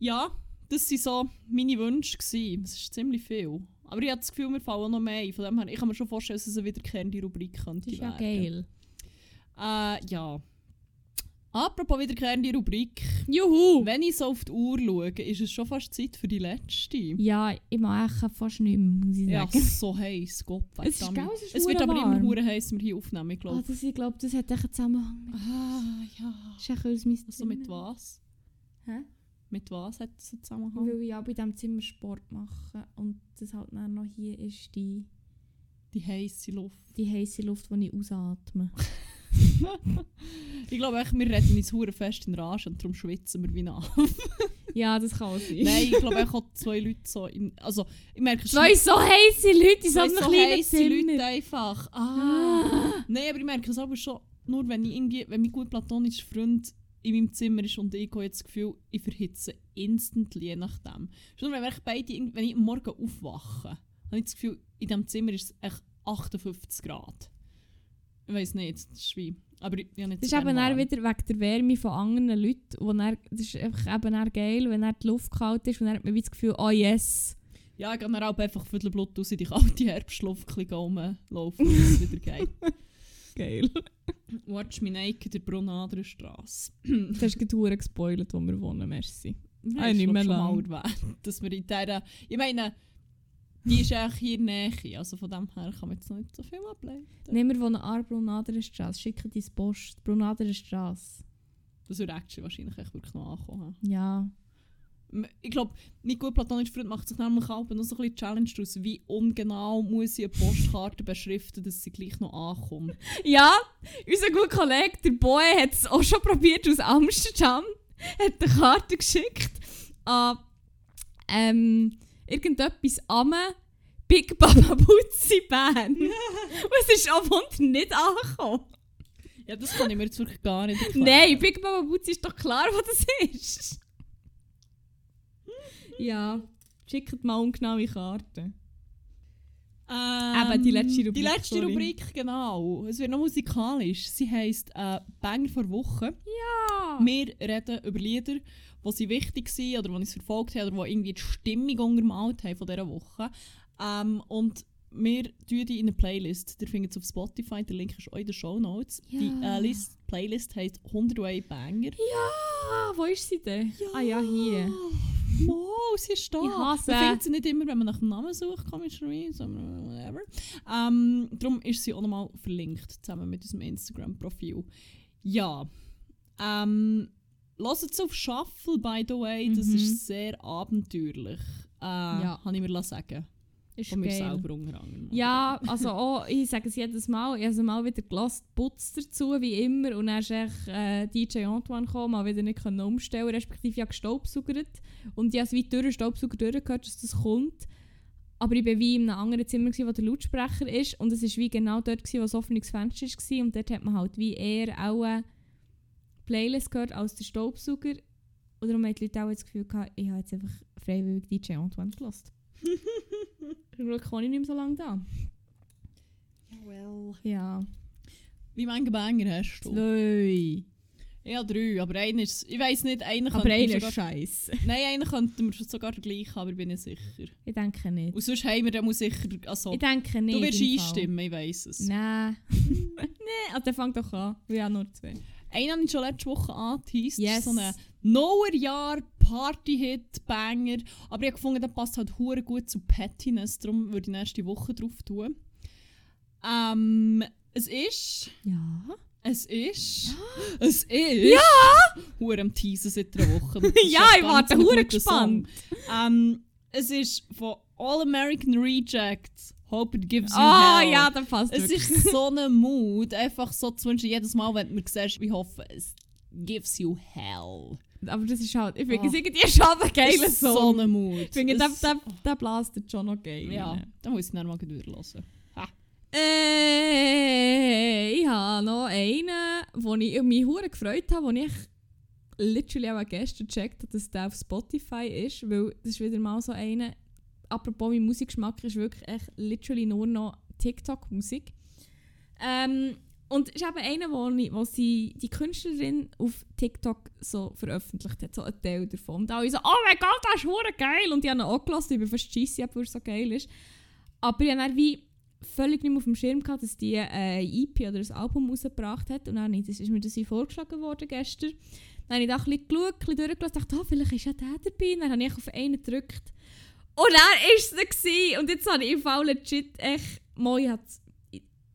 Ja, das waren so meine Wünsche. Es ist ziemlich viel. Aber ich habe das Gefühl, wir fallen noch mehr ein. Von dem her, ich kann mir schon vorstellen, dass es eine wiederkehrende Rubrik könnte Das ist ja geil. Äh, ja. Apropos wiederkehrende Rubrik. Juhu! Wenn ich so auf die Uhr schaue, ist es schon fast Zeit für die letzte. Ja, ich mag echt fast nicht mehr, muss ich Ja, sagen. so heiß, Gott Es ist geil, es ist Es wird aber immer hure heiß, wenn wir hier aufnehmen, ich Ah, glaube. das, ich glaube, das hat einen Zusammenhang. mit- Ah, ja. Das ist echt aus meinem Also mit was? Hä? Mit was hat das einen Zusammenhang? Weil ich auch bei diesem Zimmer Sport mache und das halt dann noch hier ist die, Die heiße Luft. die heiße Luft, die ich ausatme. (laughs) Ich glaube wir reden uns hure fest in Rage und darum schwitzen wir wie nach. (laughs) ja, das kann auch sein. Nein, ich glaube echt auch zwei Leute so in, Also, ich merke Zwei so heiße Leute in so einem so kleinen heisse Zimmer. Leute einfach. Ah. Nein, aber ich merke es aber schon, nur wenn ich irgendwie, wenn mein gut platonischer Freund in meinem Zimmer ist und ich habe jetzt das Gefühl, ich verhitze instantly, je nachdem. Schon wenn echt beide, wenn ich am Morgen aufwache, habe ich das Gefühl, in diesem Zimmer ist es echt 58 Grad. Ich weiß nicht, das ist wie... Aber ich, ich nicht Das ist eben warm. wieder wegen der Wärme von anderen Leuten. Wo dann, das ist einfach eben dann geil, wenn dann die Luft kalt ist und dann hat man wie das Gefühl, oh yes. Ja, ich gehe dann auch einfach den Blut aus in die kalte Herbstluft rumlaufen, bis es wieder geht. (laughs) Geil. (laughs) Watch me naked der Brunnadrer Straße. Du hast gerade verdammt gespoilert, wo wir wohnen, merci. Wir Ah, nicht mehr schon mal lang. erwähnt, dass wir in dieser... Ich meine, die ist eigentlich hier in Nähe, also von dem her kann man jetzt noch nicht so viel ableiten. Nehmen wir wohnen an der Brunaderer Straße, schicken dein Post, Brunaderer Straße. Das würde actually wahrscheinlich echt wirklich noch ankommen. Ja. Ich glaube, mein gut platonischer Freund macht sich nämlich auch noch so ein bisschen Challenge daraus, wie ungenau muss ich eine Postkarte beschriften, dass sie gleich noch ankommt. (laughs) Ja, unser guter Kollege, der Boy, hat es auch schon probiert aus Amsterdam. Hat eine Karte geschickt an ähm, irgendetwas am Big Baba Butzi Bern. Und es ist auch Wunder nicht angekommen. Ja, das kann ich mir jetzt wirklich gar nicht erklären. Nein, Big Mama Boots ist doch klar, was das ist. Ja, schickt mal ungenaue Karten. Ähm, Eben, die letzte Rubrik, Die letzte sorry. Rubrik, genau. Es wird noch musikalisch. Sie heisst äh, Banger vor Woche. Ja. Wir reden über Lieder, die sie wichtig waren oder die uns verfolgt haben oder die irgendwie die Stimmung untermalt haben von dieser Woche. Ähm, und wir tun die in eine Playlist. Ihr findet es auf Spotify, der Link ist auch in den Show Notes. Die Ja. äh, List, Playlist heisst 101 Banger. Ja, wo ist sie denn? Ah ja, hier. Mo, sie ist da. Ich hasse. Man findet sie nicht immer, wenn man nach dem Namen sucht, komischerweise, whatever. Ähm, darum ist sie auch nochmal verlinkt, zusammen mit unserem Instagram-Profil. Ja. Ähm, Lasst es auf Shuffle, by the way. Das Mhm. ist sehr abenteuerlich. Äh, Ja. Kann ich mir sagen. Ist mir geil. selber unter anderem. Ja, also auch, ich sage es jedes Mal, ich habe es mal wieder gelassen, Putz dazu, wie immer. Und dann ist echt, äh, DJ Antoine gekommen, mal wieder nicht können umstellen respektive habe gestaubsaugert. Und ich habe es wie durch den Staubsauger durchgehört, dass das kommt. Aber ich war wie in einem anderen Zimmer, gewesen, wo der Lautsprecher ist. Und es war wie genau dort, gewesen, wo das Öffnungsfenster war. Und dort hat man halt wie eher auch eine Playlist gehört als der Staubsauger. Und darum haben die Leute auch das Gefühl gehabt, ich habe jetzt einfach freiwillig DJ Antoine gelassen. (laughs) Zum Glück kann ich nicht mehr so lange da. well. Ja. Wie viele Banger hast du? Zwei. Ja, drei. Aber einer ist... Ich weiss nicht, einer Aber einer ist scheiße. Nein, einer könnte mir sogar der gleiche, aber ich bin nicht sicher. Ich denke nicht. Und sonst haben wir dann muss sicher... Also, Ich denke nicht. du wirst im Fall. einstimmen, ich weiss es. Nein. (laughs) Nein, also der fängt doch an. Wir haben nur zwei. Einen habe ich schon letzte Woche angeteased. Yes. So einen Neuerjahr Party-Hit, Banger. Aber ich gefunden, der passt halt hure gut zu Pettiness. Darum würde ich nächste Woche drauf tun. Ähm, es ist... Ja. Es ist... Es ist... Ja! Hure am Teasen seit einer Woche. (laughs) Ja, ich warte hure gespannt. Ähm, es ist von All American Rejects. Hope it gives you Ah, hell. ja, dann passt Es wirklich. ist so ein Mood. Einfach so zu wünschen, jedes Mal, wenn du mir siehst, ich hoffe, es gives you hell. Aber das ist halt... Ich finde Ah. es irgendwie schon ein geiler ist so Song. ein Mood. Ich finde, der, der, der blastet schon noch geil. Ja, dann muss ich dann mal hören. Äh, ich habe noch einen, wo ich mich hure gefreut habe, wo ich literally auch gestern gecheckt habe, dass der auf Spotify ist, weil das ist wieder mal so einer. Apropos, mein Musikgeschmack ist wirklich echt literally nur noch TikTok-Musik. Ähm, und es ist eben einer, wo, ich, wo sie die Künstlerin auf TikTok so veröffentlicht hat, so ein Teil davon. Und alle so, oh mein Gott, das ist hure geil! Und die haben ihn auch gelassen, ich bin fast scheisse, weil er so geil ist. Aber ich habe dann wie völlig nicht mehr auf dem Schirm gehabt, dass die äh, EP oder ein Album rausgebracht hat. Und dann ist mir das vorgeschlagen worden gestern. Dann habe ich da ein bisschen geschaut, ein bisschen dachte, oh, vielleicht ist ja der dabei. Dann habe ich auf einen gedrückt. Und dann war es. Und jetzt habe ich im Fall legit echt, moi hat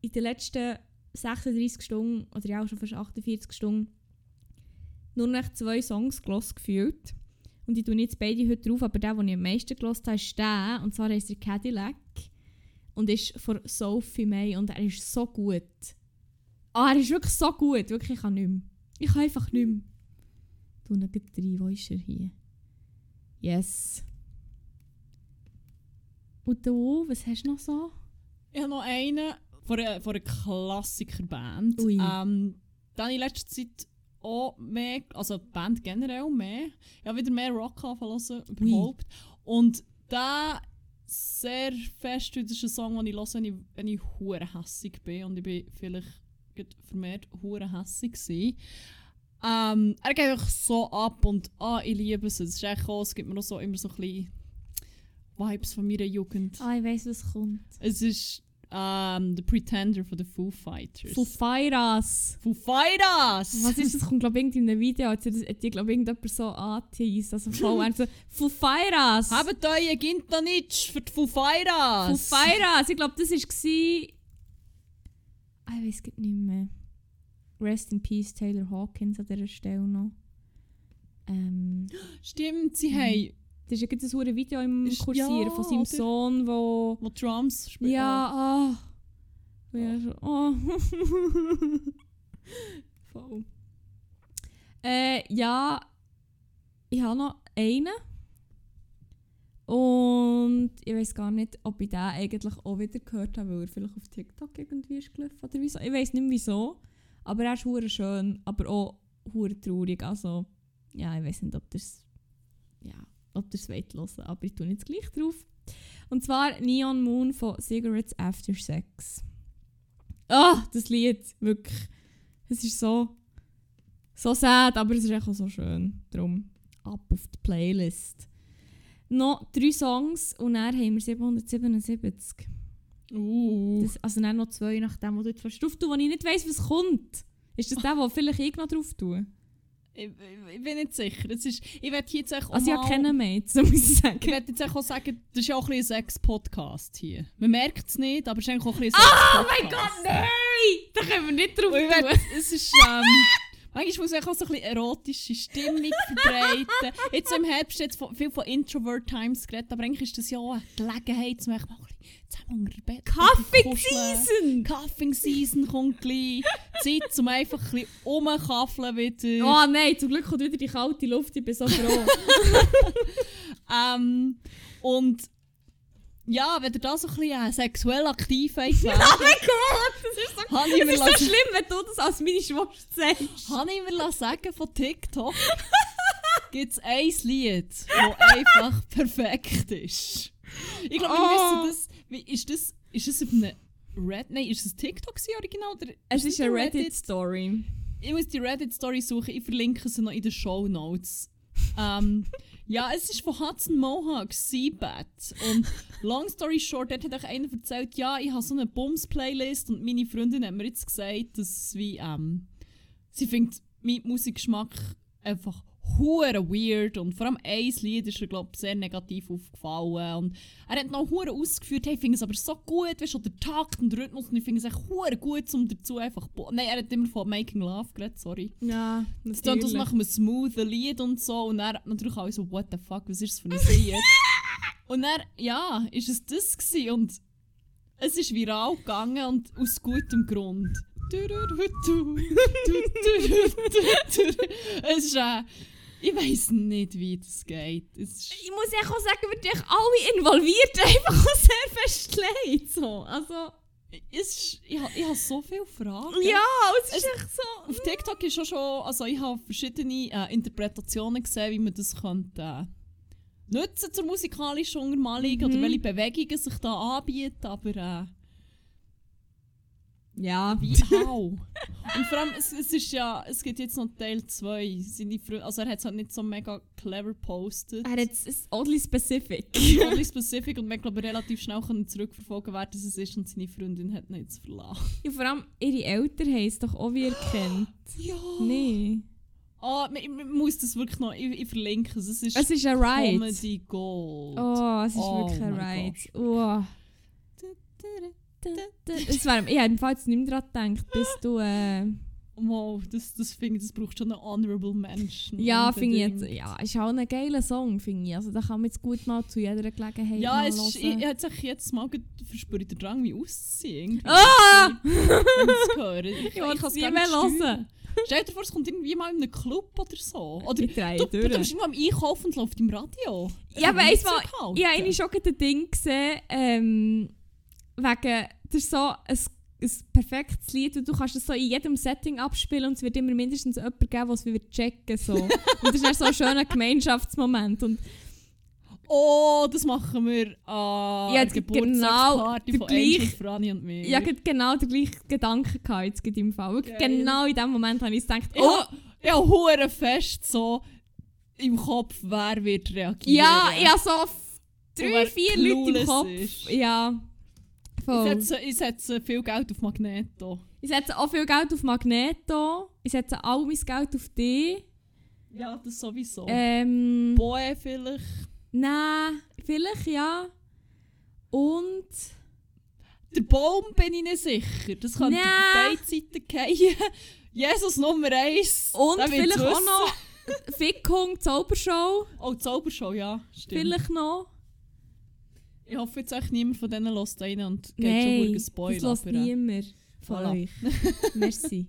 in den letzten 36 Stunden, oder ja auch schon fast 48 Stunden, nur noch zwei Songs gehört gefühlt. Und ich tue jetzt beide heute drauf, aber der, den ich am meisten gehört habe, ist der. Und zwar heißt er Cadillac. Und ist von Sophie May. Und er ist so gut. Ah, er ist wirklich so gut. Wirklich, ich kann nicht mehr. Ich kann einfach nicht mehr. Du noch rein. Wo ist er hier? Yes. Und du, was hast du noch so? Ich habe noch einen von einer, von einer Klassikerband. Ui. Ähm, da habe ich in letzter Zeit auch mehr, also die Band generell mehr. Ich habe wieder mehr Rock anfangen überhaupt. Und da sehr fest, das ist ein Song, den ich höre, wenn ich, wenn ich hure hässig bin. Und ich bin vielleicht vermehrt hure hässig gewesen. Ähm, er geht einfach so ab und ah, ich liebe es. Es ist echt auch, es gibt mir noch so, immer so ein bisschen Vibes von meiner Jugend. Ah, ich weiss, was kommt. Es ist ähm, The Pretender von den Foo Fighters. Foo Fighters. Foo Fighters! Was ist das? Kommt, glaube ich, in einem Video. Das- hat die, glaube ich, irgendjemand so angeteased. Also voll einfach (laughs) so, Foo Fighters. Habt euch Gintanitsch für die Foo Foo Fighters! Fighters. Ich glaube, das war... Ah, ich weiß nicht mehr. Rest in Peace, Taylor Hawkins an dieser Stelle noch. Ähm, (gasps) Stimmt, sie Mhm. haben das ist ja gerade ein Video im Ist- Kursieren ja, von seinem oder? Sohn, wo... wo Drums spielen. Ja, ah. Ja, so, oh. (laughs) Voll. Äh, ja, ich habe noch einen. Und ich weiß gar nicht, ob ich den eigentlich auch wieder gehört habe, weil er vielleicht auf TikTok irgendwie ist gelaufen oder wieso. Ich weiß nicht mehr wieso. Aber er ist hure schön, aber auch hure traurig. Also, ja, ich weiß nicht, ob das ja, ob das wollt hören, aber ich tue jetzt gleich drauf. Und zwar Neon Moon von Cigarettes After Sex. Ah, das Lied, wirklich. Es ist so, so sad, aber es ist auch so schön. Darum ab auf die Playlist. Noch drei Songs und dann haben wir 777. Uh. Das, also dann noch zwei nach dem, wo du jetzt drauf tust, wo ich nicht weiss, was kommt. Ist das der, wo vielleicht ich noch drauf tue? Ich, ich, ich bin nicht sicher. Das ist, ich werde jetzt auch Also ich habe mehr, jetzt, muss ich sagen. Ich werde jetzt auch sagen, das ist ja auch ein ein Sex-Podcast hier. Man merkt es nicht, aber es ist eigentlich auch ein Oh ein mein Sex-Podcast. Gott, nein! Da können wir nicht drauf tun. es ist, ähm, manchmal muss ich auch so ein bisschen erotische Stimmung verbreiten. Jetzt im Herbst jetzt viel von Introvert Times geredet, aber eigentlich ist das ja auch eine Gelegenheit, ein bisschen zusammen unter Bett kuscheln. Season! Cuffing Season kommt gleich. Zeit, um einfach ein bisschen rumkaffeln wieder. Oh nein, zum Glück kommt wieder die kalte Luft, ich bin so froh. (laughs) Ähm, und ja, wenn ihr da so ein bisschen äh, sexuell aktiv seid, (laughs) oh mein Gott, das ist so, das ist so schlimm, wenn du das als meine Schwester sagst. habe ich mir sagen von TikTok, (laughs) gibt es ein Lied, das einfach perfekt ist. Ich glaube, wir Oh. wissen das. Ist das. Ist das auf einem Red. Nein, ist das TikTok original? Oder Es ist das eine Reddit-Story. Ich muss die Reddit-Story suchen, ich verlinke sie noch in den Show Notes. ähm, (laughs) ja, es ist von Hudson Mohawk, Seabat. Und long story short, dort hat auch einer erzählt, ja, ich habe so eine Bums-Playlist und meine Freundin hat mir jetzt gesagt, dass wie, ähm, sie findet meinen Musikgeschmack einfach hure weird und vor allem ein Lied ist ihr glaub sehr negativ aufgefallen und er hat noch hure ausgeführt hey ich finde es aber so gut weißt du der Takt und der Rhythmus und ich finde es echt hure gut um dazu einfach nein er hat immer von Making Love geredet sorry. Ja, es klingt aus nach einem smoothen Lied und so und er natürlich auch so what the fuck was ist das für ein Lied? (laughs) Und dann ja ist es das gewesen und es ist viral gegangen und aus gutem Grund. Es ist äh, ich weiß nicht wie das geht es Ich muss auch sagen, wir sind alle involviert, einfach auch sehr fest leid. So. Also, es ich, ich habe so viele Fragen ja, es ist echt so. Auf TikTok ist schon schon, also ich habe verschiedene äh, Interpretationen gesehen, wie man das könnte äh, nutzen zur musikalischen Untermalung Mhm. oder welche Bewegungen sich da anbieten, aber äh, Ja. wie how? Und vor allem, es, es ist ja, es gibt jetzt noch Teil 2, seine Frö- also er hat es halt nicht so mega clever gepostet. Er hat es oddly specific. Only (laughs) specific und man glaube relativ schnell können zurückverfolgen wer das es ist und seine Freundin hat ihn jetzt verlassen. ja, vor allem, ihre Eltern haben es doch auch wie erkannt. (gasps) Ja. Nee. Ah, man, man muss das wirklich noch, ich, ich verlinke es, es ist Es ist ein Ride. Comedy Gold. Oh, es ist Oh wirklich ein Ride. Es wär, ich habe im Fall jetzt nicht mehr daran gedacht, bis du. Äh, Wow, das, das finde ich, das braucht schon einen Honorable Mention. ja, finde ich jetzt. Ja, ist auch ein geiler Song, finde ich. Also, da kann man jetzt gut mal zu jeder Gelegenheit Ja, es ist, ich, ich hätte sich jetzt mal verspürt den Drang, mich auszuziehen. Ah! Wenn ich kann's es nie gar mehr hören. Stell dir vor, es kommt irgendwie mal in einem Club oder so. Oder Ich du, du, du bist irgendwo am Einkaufen und läuft im Radio. Ja, kann weiss nicht mal. Ich habe schon ein Ding gesehen, ähm, wegen, das ist so ein, ein perfektes Lied und du kannst es so in jedem Setting abspielen und es wird immer mindestens jemand geben, der es wieder checken so. (laughs) und das ist dann so ein schöner Gemeinschaftsmoment. Und Oh, das machen wir an Ja, der genau, Geburtstagsparty der von gleich- Angel, Franny und mir. ich hatte genau den gleichen Gedanken gehabt, jetzt im Fall. Geil. Genau in dem Moment habe ich gedacht, oh, ja, hure fest so im Kopf, wer wird reagieren. ja, habe so drei, vier Leute im Kopf. ist. Ja, Ich setze, ich setze viel Geld auf Magneto. Ich setze auch viel Geld auf Magneto. Ich setze all mein Geld auf dich. Ja, das sowieso. Ähm, Boe vielleicht. nein, vielleicht ja. Und Der Baum bin ich nicht sicher. Das könnte Nee. beide Seiten gehen. (laughs) Jesus Nummer 1. Und vielleicht auch noch (laughs) Fickhung, Zaubershow. Oh, Zaubershow, ja. Stimmt. Vielleicht noch. Ich hoffe jetzt echt niemand von denen lässt rein und geht Nein, schon das Spoiler. lässt aber, äh, niemand von Voilà. euch. (laughs) Merci.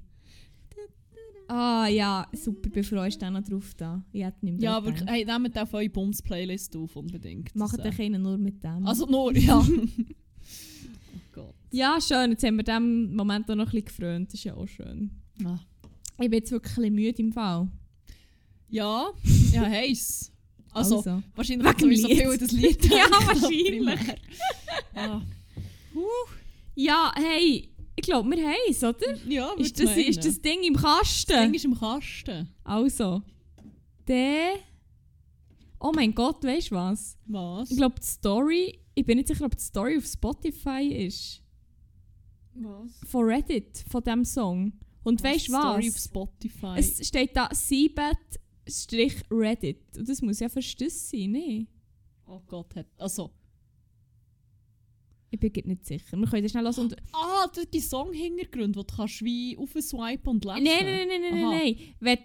Ah ja, super, froh, ist dann noch drauf da. Ich hätte nicht mehr Ja, gedacht. Hey, nehmt auf eure Bums-Playlist auf, unbedingt. Macht Das, euch einen nur mit dem. Also nur, ja. (laughs) oh Gott. ja, schön, jetzt haben wir dem Moment auch noch ein bisschen gefrönt, ist ja auch schön. Ah. Ich bin jetzt wirklich ein bisschen müde im Fall. Ja, (laughs) ja, heiß. Also, wahrscheinlich wegen so viel das Lied. (laughs) Ja, wahrscheinlich. primär. Ja, Ja, hey, ich glaube, wir haben es, oder? ja Ist das, meinen. ist das Ding im Das Kasten? Ding ist im Kasten. Also, der. Oh mein Gott, weißt du was? Was? Ich glaube, die Story. Ich bin nicht sicher, ob die Story auf Spotify ist. Was? Von Reddit, von diesem Song. Und weißt du Story auf was? Spotify. Es steht da Seabed-Reddit. Und das muss ja Verstöß sein, ne? oh Gott, hat, also. Ich bin nicht sicher. Wir können das schnell lassen. Und Ah, das die Song-Hintergründe, die du kannst wie aufswipen und lesen. Nein, nein, nein, nein, nein, Aha. nein.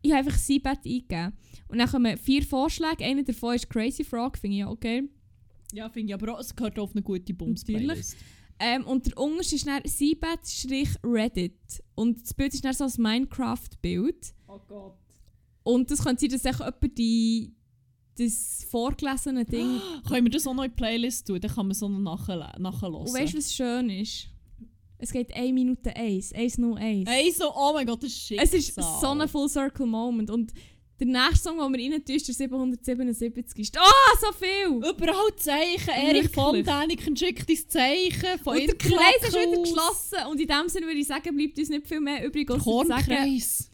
Ich habe einfach Seabed eingegeben. Und dann kommen vier Vorschläge. Einer davon ist Crazy Frog, finde ich ja okay. Ja, finde ich, aber auch, es gehört auf eine gute Bums-Playlist. Ähm, und der Unterschied ist dann Seabed-Reddit. Und das Bild ist dann so ein Minecraft-Bild. Oh Gott. Und das könnte sein, dass jemand die, das vorgelesene Ding... (gasps) Können wir das auch noch in die Playlist tun? Dann kann man so noch nachher, nachhören. Und weißt du, was schön ist? Es geht 1 Minute 1, 101. Ey, so, oh mein Gott, das ist schick. Es ist so ein Full Circle Moment. Und der nächste Song, den wir rein tun, ist der 777. Ist, oh, so viel! Überall Zeichen. Erich von. Däniken schickt dein Zeichen. Von Und der Kreis ist wieder geschlossen. Und in dem Sinne würde ich sagen, bleibt uns nicht viel mehr übrig, als zu sagen, Kornkreis.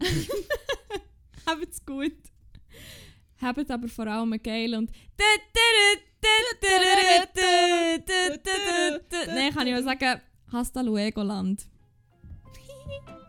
(laughs) habt's gut. Habt aber vor allem geil und... Nein, kann ich mal sagen, hasta luego, Land. (laughs)